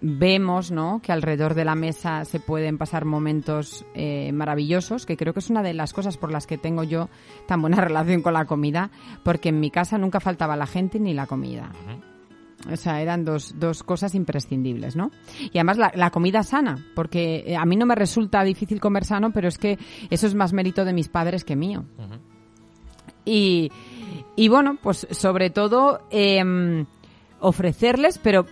vemos, ¿no? Que alrededor de la mesa se pueden pasar momentos eh, maravillosos, que creo que es una de las cosas por las que tengo yo tan buena relación con la comida, porque en mi casa nunca faltaba la gente ni la comida. O sea, eran dos, dos cosas imprescindibles, ¿no? Y además la, la comida sana, porque eh, a mí no me resulta difícil comer sano, pero es que eso es más mérito de mis padres que mío. Y, y bueno, pues sobre todo em, ofrecerles, pero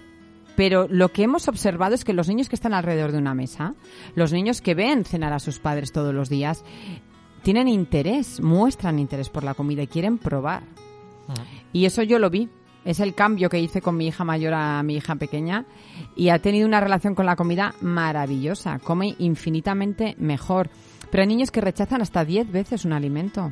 pero lo que hemos observado es que los niños que están alrededor de una mesa, los niños que ven cenar a sus padres todos los días, tienen interés, muestran interés por la comida y quieren probar. Y eso yo lo vi. Es el cambio que hice con mi hija mayor a mi hija pequeña y ha tenido una relación con la comida maravillosa. Come infinitamente mejor. Pero hay niños que rechazan hasta 10 veces un alimento.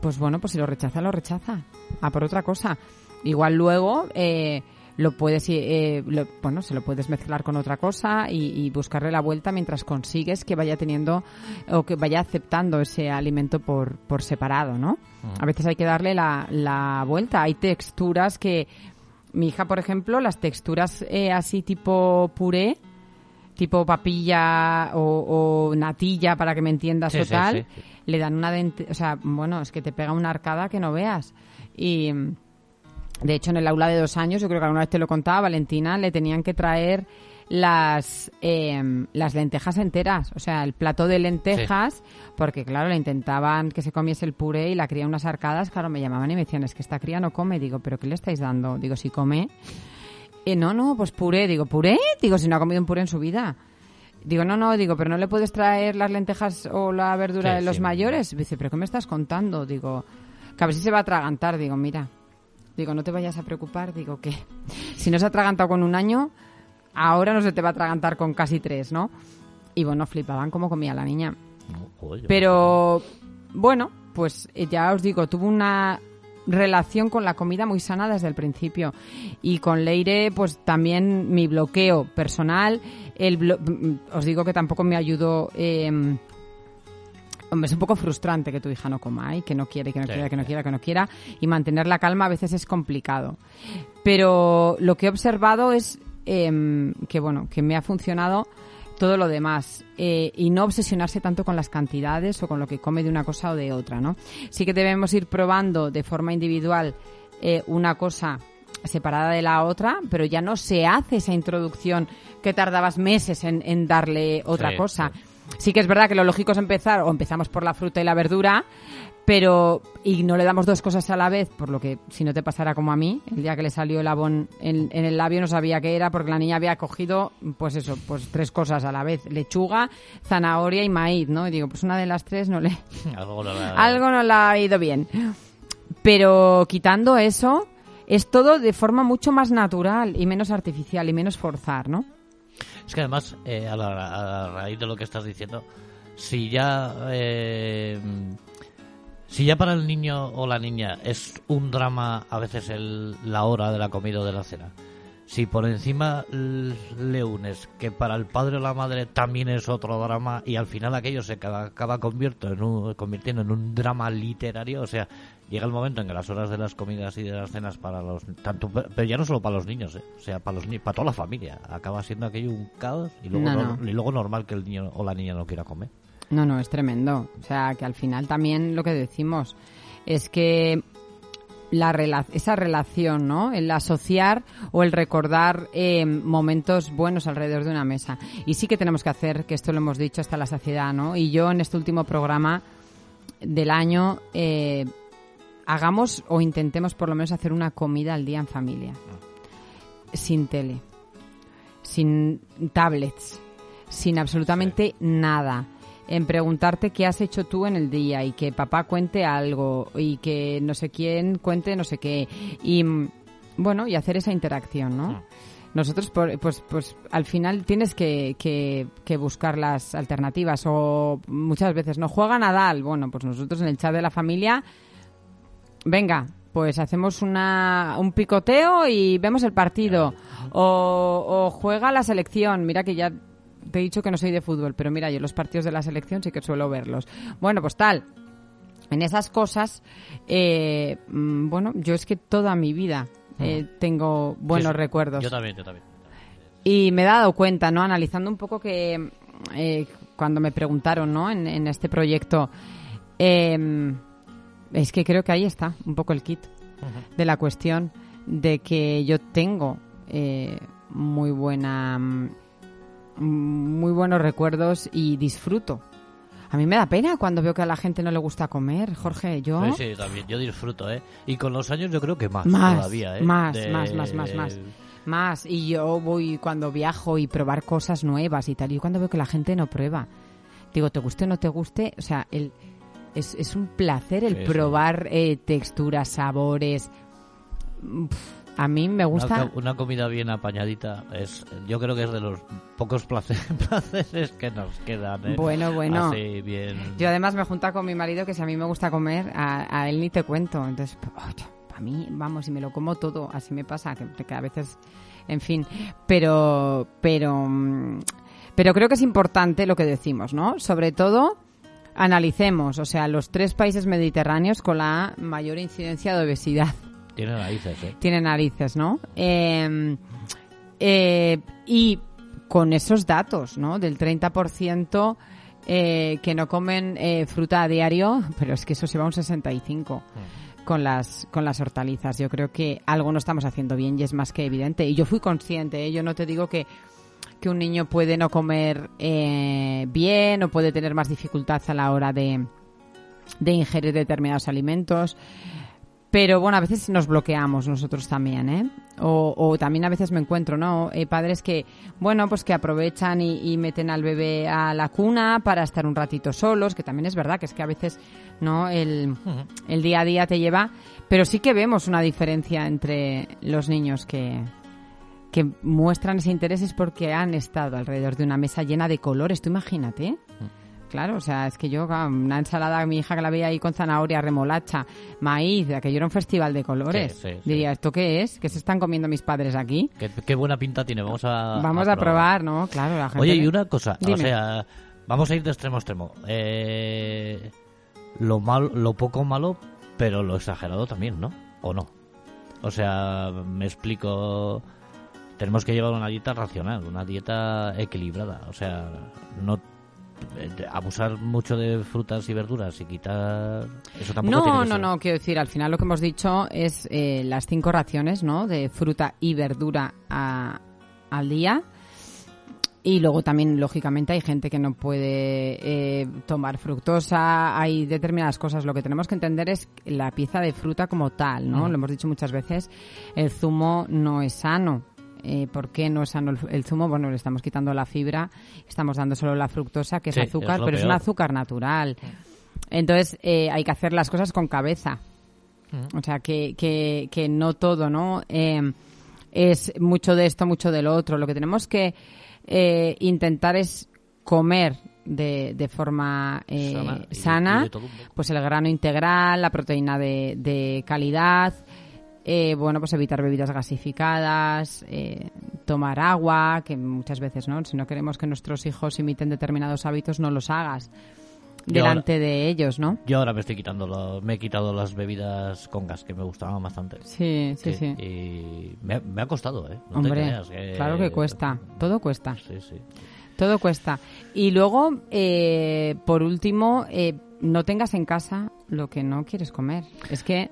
pues bueno, pues si lo rechaza, lo rechaza. A por otra cosa. Igual luego eh, lo puedes, eh, lo- bueno, se lo puedes mezclar con otra cosa y, y buscarle la vuelta mientras consigues que vaya teniendo o que vaya aceptando ese alimento por, por separado, ¿no? A veces hay que darle la, la vuelta. Hay texturas que mi hija, por ejemplo, las texturas eh, así tipo puré, tipo papilla o, o natilla, para que me entiendas Sí, o tal, sí. le dan una dente, o sea, bueno, es que te pega una arcada que no veas. Y mm, de hecho, en el aula de dos años, yo creo que alguna vez te lo contaba, Valentina, le tenían que traer las em, las lentejas enteras, o sea, el plato de lentejas, porque claro, le intentaban que se comiese el puré y la cría unas arcadas, claro, me llamaban y me decían, es que esta cría no come, digo, pero ¿qué le estáis dando? Digo, si come, eh, no, no, pues puré, digo, ¿puré? Digo, si no ha comido un puré en su vida. Digo, no, no, digo, pero no le puedes traer las lentejas o la verdura Sí, de los sí. mayores. Dice, ¿pero qué me estás contando? Digo, que a ver si se va a atragantar. Digo, mira, digo, no te vayas a preocupar. Digo, que si no se ha atragantado con un año, ahora no se te va a atragantar con casi tres, ¿no? Y bueno, flipaban cómo comía la niña. Pero bueno, pues eh, ya os digo, tuvo una relación con la comida muy sana desde el principio y con Leire pues también mi bloqueo personal el blo- mm, os digo que tampoco me ayudó eh, Hombre, es un poco frustrante que tu hija no coma y que no quiere, que no Sí, quiera, que no quiera, que no quiera. Y mantener la calma a veces es complicado. Pero lo que he observado es em, que, bueno, que me ha funcionado todo lo demás eh, y no obsesionarse tanto con las cantidades o con lo que come de una cosa o de otra, ¿no? Sí que debemos ir probando de forma individual eh, una cosa separada de la otra, pero ya no se hace esa introducción que tardabas meses en, en darle otra Sí, cosa. Sí que es verdad que lo lógico es empezar, o empezamos por la fruta y la verdura, pero y no le damos dos cosas a la vez, por lo que si no te pasara como a mí, el día que le salió el abón en, en el labio no sabía qué era porque la niña había cogido, pues eso, pues tres cosas a la vez, lechuga, zanahoria y maíz, ¿no? Y digo, pues una de las tres no le, Algo no la- algo no le ha ido bien. Pero quitando eso, es todo de forma mucho más natural y menos artificial y menos forzar, ¿no? Es que además, eh, a, la, raíz de lo que estás diciendo, si ya eh, si ya para el niño o la niña es un drama a veces el, la hora de la comida o de la cena, si por encima le unes que para el padre o la madre también es otro drama y al final aquello se acaba, acaba convierto en un- convirtiendo en un drama literario, o sea, llega el momento en que las horas de las comidas y de las cenas para los tanto pero ya no solo para los niños, ¿eh? o sea, para los para toda la familia, acaba siendo aquello un caos y luego No, nor- no. y luego normal que el niño o la niña no quiera comer. No, no, es tremendo. O sea, que al final también lo que decimos es que la rela- esa relación, ¿no? El asociar o el recordar eh, momentos buenos alrededor de una mesa. Y sí que tenemos que hacer, que esto lo hemos dicho hasta la saciedad, ¿no? Y yo en este último programa del año eh, hagamos o intentemos por lo menos hacer una comida al día en familia. Sin tele, sin tablets, sin absolutamente nada. En preguntarte qué has hecho tú en el día y que papá cuente algo y que no sé quién cuente no sé qué. Y mm, bueno, y hacer esa interacción, ¿no? Nosotros, por- pues, pues al final tienes que, que, que buscar las alternativas o muchas veces no juega Nadal. Bueno, pues nosotros en el chat de la familia venga, pues hacemos una, un picoteo y vemos el partido. O, o juega la selección. Mira que ya te he dicho que no soy de fútbol, pero mira, yo los partidos de la selección sí que suelo verlos. Bueno, pues tal. En esas cosas, eh, mm, bueno, yo es que toda mi vida eh, tengo buenos sí. recuerdos. Yo también, yo también. Y me he dado cuenta, ¿no? Analizando un poco que eh, cuando me preguntaron, ¿no? En, en este proyecto, eh, es que creo que ahí está un poco el kit de la cuestión de que yo tengo eh, muy buena, mm, muy buenos recuerdos y disfruto. A mí me da pena cuando veo que a la gente no le gusta comer, Jorge. Yo Sí, sí, también. Yo disfruto, ¿eh? Y con los años yo creo que más, Más, todavía, ¿eh? más, De- más, más, más, más. Más, y yo voy cuando viajo y probar cosas nuevas y tal. Y cuando veo que la gente no prueba, digo, te guste o no te guste, o sea, el, es, es un placer el Sí, sí. probar eh, texturas, sabores. A mí me gusta... Una, co- una comida bien apañadita es, yo creo que es de los pocos placer- placeres que nos quedan. ¿eh? Bueno, bueno. Así bien. Yo además me junta con mi marido que si a mí me gusta comer, a, a él ni te cuento. Entonces, a mí, vamos, y me lo como todo. Así me pasa, que, que a veces, en fin. Pero, pero, mm, pero creo que es importante lo que decimos, ¿no? Sobre todo, analicemos, o sea, los tres países mediterráneos con la mayor incidencia de obesidad Tiene narices, ¿eh? tiene narices, ¿no? Eh, eh, y con esos datos, ¿no? Del 30% eh, que no comen eh, fruta a diario, pero es que eso se va a un 65 con las con las hortalizas. Yo creo que algo no estamos haciendo bien y es más que evidente. Y yo fui consciente, ¿eh? yo no te digo que que un niño puede no comer eh, bien o puede tener más dificultad a la hora de, de ingerir determinados alimentos. Pero bueno, a veces nos bloqueamos nosotros también, ¿eh? O, o también a veces me encuentro, ¿no? Eh, padres que, bueno, pues que aprovechan y, y meten al bebé a la cuna para estar un ratito solos, que también es verdad que es que a veces, ¿no? El, el día a día te lleva. Pero sí que vemos una diferencia entre los niños que, que muestran ese interés es porque han estado alrededor de una mesa llena de colores. Tú imagínate. Claro, o sea, es que yo, claro, una ensalada mi hija que la veía ahí con zanahoria, remolacha, maíz, aquello era un festival de colores. Sí, sí, sí. Diría, ¿esto qué es? ¿Qué se están comiendo mis padres aquí? Qué, qué buena pinta tiene, vamos a Vamos a probar, ¿no? Claro, la gente... Oye, y una cosa, o sea, vamos a ir de extremo a extremo. Eh, lo mal, lo poco malo, pero lo exagerado también, ¿no? ¿O no? O sea, me explico. Tenemos que llevar una dieta racional, una dieta equilibrada. O sea, no eh, abusar mucho de frutas y verduras y quitar eso tampoco tiene No, que no, ser. no, quiero decir, al final lo que hemos dicho es eh, las cinco raciones, ¿no? De fruta y verdura a- al día. Y luego también, lógicamente, hay gente que no puede eh, tomar fructosa, hay determinadas cosas. Lo que tenemos que entender es la pieza de fruta como tal, ¿no? Lo hemos dicho muchas veces, el zumo no es sano. Eh, ¿Por qué no es sano el, el zumo? Bueno, le estamos quitando la fibra, estamos dando solo la fructosa, que es azúcar, es pero es un azúcar natural. Entonces, eh, hay que hacer las cosas con cabeza. O sea, que, que, que no todo, ¿no? Eh, es mucho de esto, mucho de lo otro. Lo que tenemos que eh, intentar es comer de, de forma eh, Sana y de- y de pues el grano integral, la proteína de, de calidad, eh, bueno, pues evitar bebidas gasificadas, eh, tomar agua, que muchas veces, ¿no? Si no queremos que nuestros hijos imiten determinados hábitos, no los hagas ahora- delante de ellos, ¿no? Yo ahora me estoy quitando, lo- me he quitado las bebidas con gas que me gustaban bastante. Sí, sí, sí. Y me, ha- me ha costado, ¿eh? No te Hombre, creas que- claro que cuesta, todo cuesta. Sí, sí. Todo cuesta. Y luego, eh, por último, eh, no tengas en casa lo que no quieres comer. Es que,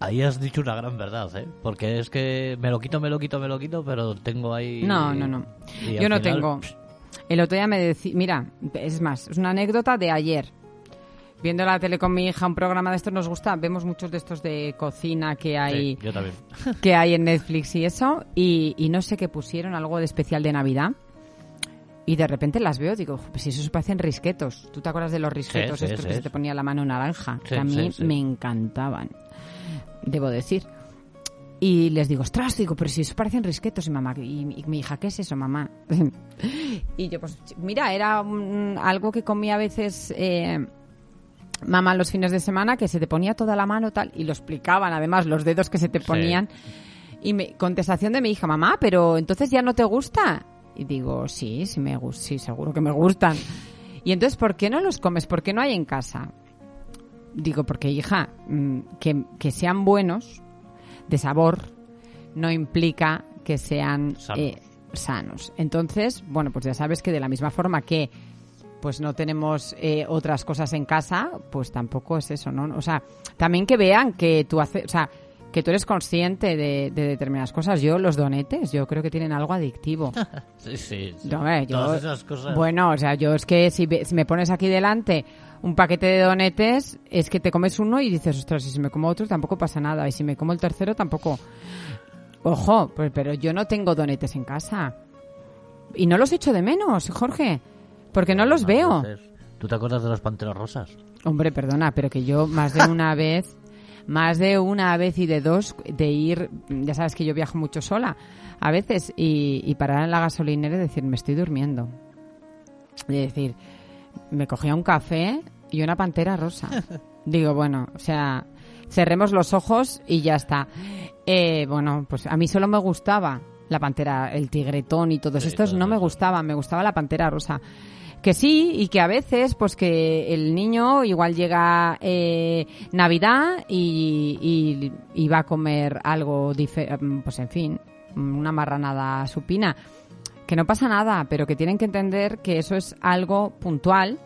Ahí has dicho una gran verdad, ¿eh? Porque es que me lo quito, me lo quito, me lo quito, pero tengo ahí... no, no, no. Yo no final, tengo. El otro día me decía, mira, es más, es una anécdota de ayer. Viendo la tele con mi hija, un programa de estos nos gusta, vemos muchos de estos de cocina que hay, Sí, yo también. que hay en Netflix y eso, y, y no sé qué pusieron, algo de especial de Navidad. Y de repente las veo, digo, pues si eso se parecen risquetos. ¿Tú te acuerdas de los risquetos sí, estos sí, que se te ponía la mano naranja? Que a mí me encantaban, debo decir. Y les digo, ostras, digo, pero si eso parecen risquetos. Y mamá, y, y mi hija, ¿qué es eso, mamá? y yo, pues, mira, era un- algo que comía a veces eh, mamá los fines de semana, que se te ponía toda la mano tal, y lo explicaban, además, los dedos que se te Sí. ponían. Y me, contestación de mi hija, mamá, pero entonces ya no te gusta. Y digo, sí, sí me sí, seguro que me gustan. Y entonces, ¿por qué no los comes? ¿Por qué no hay en casa? Digo, porque hija, mm, que, que sean buenos, de sabor, no implica que sean Sanos. eh, sanos. Entonces, bueno, pues ya sabes que de la misma forma que pues no tenemos eh, otras cosas en casa, pues tampoco es eso, ¿no? O sea, también que vean que tú haces, o sea, que tú eres consciente de, de determinadas cosas. Yo, los donetes, yo creo que tienen algo adictivo. Sí, sí. sí. No, hombre, yo- Todas esas cosas. Bueno, o sea, yo es que si, si me pones aquí delante un paquete de donetes, es que te comes uno y dices, ostras, y si me como otro tampoco pasa nada. Y si me como el tercero tampoco. Ojo, pues, pero yo no tengo donetes en casa. Y no los echo de menos, Jorge. Porque no los veo. Entonces, ¿Tú te acuerdas de las panteras rosas? Hombre, perdona, pero que yo más de una vez, más de una vez y de dos de ir, ya sabes que yo viajo mucho sola a veces y, y parar en la gasolinera y decir, me estoy durmiendo. Y decir, me cogía un café y una pantera rosa. Digo, bueno, o sea, cerremos los ojos y ya está. Eh, bueno, pues a mí solo me gustaba la pantera, el tigretón y todos Sí, estos todo no me gustaban, me gustaba la pantera rosa. Que sí, y que a veces, pues que el niño igual llega eh, Navidad y, y, y va a comer algo, dife- pues en fin, una marranada supina. Que no pasa nada, pero que tienen que entender que eso es algo puntual,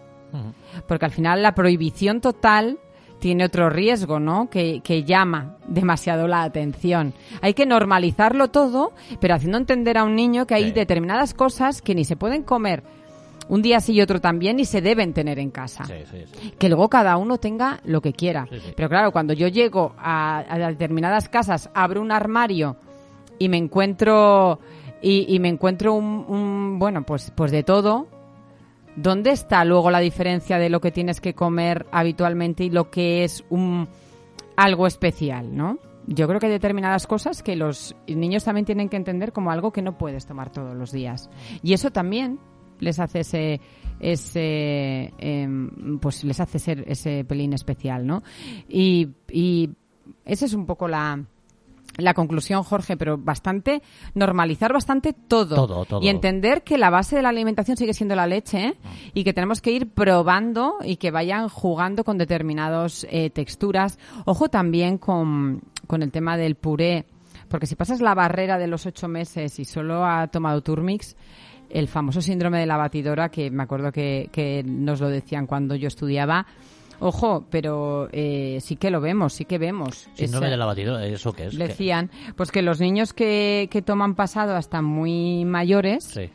porque al final la prohibición total tiene otro riesgo, ¿no? Que, que llama demasiado la atención. Hay que normalizarlo todo, pero haciendo entender a un niño que hay Sí. determinadas cosas que ni se pueden comer un día sí y otro también, ni se deben tener en casa Sí, sí, sí. que luego cada uno tenga lo que quiera. Pero claro, cuando yo llego a, a determinadas casas, abro un armario y me encuentro y, y me encuentro un, un- bueno, pues pues de todo. ¿Dónde está luego la diferencia de lo que tienes que comer habitualmente y lo que es un algo especial, ¿no? Yo creo que hay determinadas cosas que los niños también tienen que entender como algo que no puedes tomar todos los días. Y eso también les hace ese, ese em, pues les hace ser ese pelín especial, ¿no? Y, y esa es un poco la, la conclusión, Jorge, pero bastante, normalizar bastante todo. Todo, todo. Y entender que la base de la alimentación sigue siendo la leche ¿eh? y que tenemos que ir probando y que vayan jugando con determinadas texturas. Ojo también con, con el tema del puré, porque si pasas la barrera de los ocho meses y solo ha tomado Turmix, el famoso síndrome de la batidora, que me acuerdo que, que nos lo decían cuando yo estudiaba, Ojo, pero eh, sí que lo vemos, sí que vemos. Síndrome Esa- de la batidora, ¿eso qué es? Decían, pues que los niños que, que toman pasado hasta muy mayores, Sí.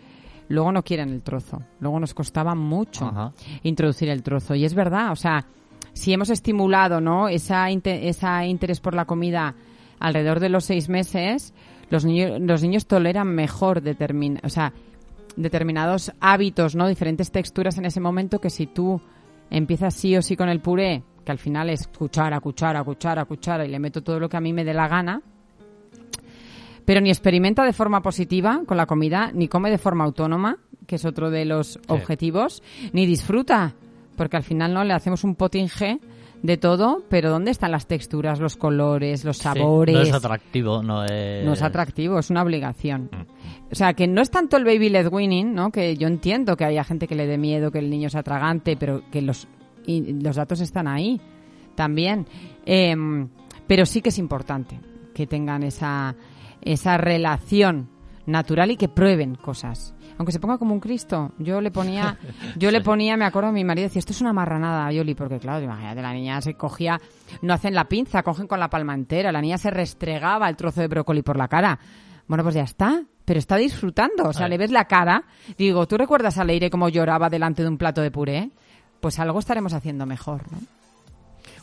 luego no quieren el trozo. Luego nos costaba mucho Ajá. introducir el trozo. Y es verdad, o sea, si hemos estimulado ¿no? esa, esa interés por la comida alrededor de los seis meses, los niños, los niños toleran mejor determin, o sea, determinados hábitos, ¿no? diferentes texturas en ese momento que si tú empiezas sí o sí con el puré, que al final es cuchara, cuchara, cuchara, cuchara y le meto todo lo que a mí me dé la gana, pero ni experimenta de forma positiva con la comida, ni come de forma autónoma, que es otro de los objetivos, ni disfruta, porque al final no le hacemos un potinge de todo, pero ¿dónde están las texturas, los colores, los Sí, sabores? no es atractivo, no es... No es atractivo, es una obligación. O sea, que no es tanto el baby led winning, ¿no? Que yo entiendo que haya gente que le dé miedo, que el niño sea atragante, pero que los, y los datos están ahí también. Em, pero sí que es importante que tengan esa, esa relación natural y que prueben cosas. Aunque se ponga como un Cristo. Yo le ponía, yo le ponía, me acuerdo, mi marido decía, esto es una marranada, Yoli, porque claro, imagínate, la niña se cogía, no hacen la pinza, cogen con la palma entera, la niña se restregaba el trozo de brócoli por la cara. Bueno, pues ya está, pero está disfrutando, o sea, le ves la cara. Digo, ¿tú recuerdas a Leire cómo lloraba delante de un plato de puré? Pues algo estaremos haciendo mejor, ¿no?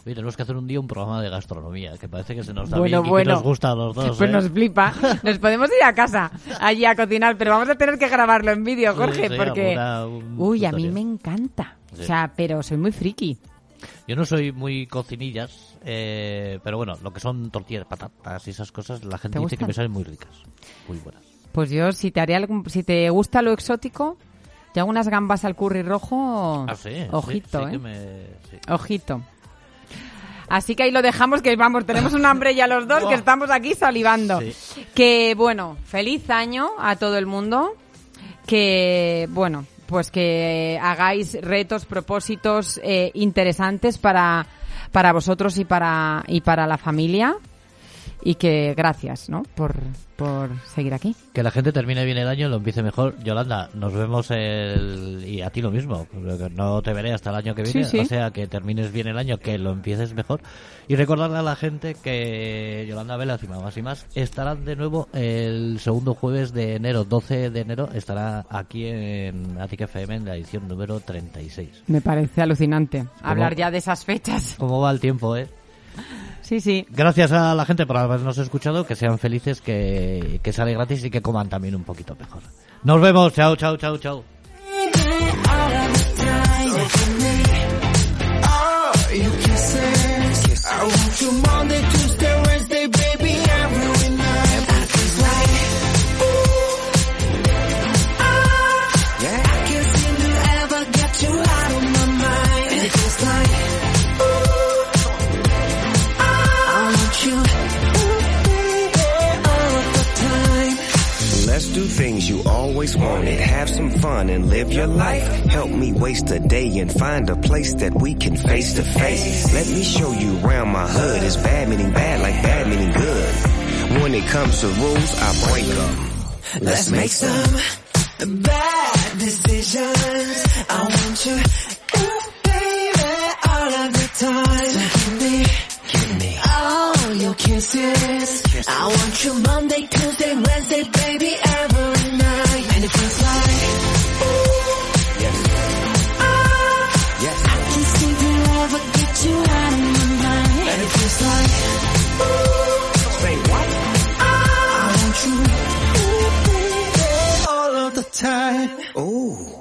Oye, tenemos que hacer un día un programa de gastronomía, que parece que se nos da Bueno, bien y que bueno. nos gusta a los dos, Pues ¿eh? nos flipa. Nos podemos ir a casa allí a cocinar, pero vamos a tener que grabarlo en vídeo, Sí, Jorge, sí, porque... alguna- un Uy, a mí me encanta. Sí. O sea, pero soy muy friki. Yo no soy muy cocinillas, eh, pero bueno, lo que son tortillas, patatas y esas cosas, la gente ¿Te dice que gustan? me salen muy ricas, muy buenas. Pues yo, si te haré algún, si te gusta lo exótico, te hago unas gambas al curry rojo. Ah, sí, Ojito, sí, sí ¿eh? que me- sí. Ojito. Así que ahí lo dejamos, que vamos, tenemos un hambre ya los dos, que estamos aquí salivando. Sí. Que bueno, feliz año a todo el mundo. Que bueno, pues que hagáis retos, propósitos eh, interesantes para, para vosotros y para, y para la familia. Y que gracias, ¿no? Por, por seguir aquí. Que la gente termine bien el año, lo empiece mejor. Yolanda, nos vemos el... y a ti lo mismo. No te veré hasta el año que viene, Sí, sí. o sea que termines bien el año, que lo empieces mejor. Y recordarle a la gente que Yolanda Velas y Mamás y Más estarán de nuevo el segundo jueves de enero, 12 de enero, estará aquí en Attic FM en la edición número 36. Me parece alucinante hablar ya de esas fechas. ¿Cómo va el tiempo, eh? Sí, sí. Gracias a la gente por habernos escuchado, que sean felices, que, que sale gratis y que coman también un poquito mejor. Nos vemos, chao, chao, chao, chao. You kisses. I want you Monday always wanted. Have some fun and live your life. Help me waste a day and find a place that we can face to face. Let me show you around my hood. It's bad meaning bad like bad meaning good. When it comes to rules, I break them. Let's make some bad decisions. I want you, ooh, baby, all of the time. So give me, give me all your kisses. I want you Monday, Tuesday, Wednesday, baby, every. And it feels like, I can get you out of my mind. It feels like, say what? I want you, baby, all of the time. Ooh.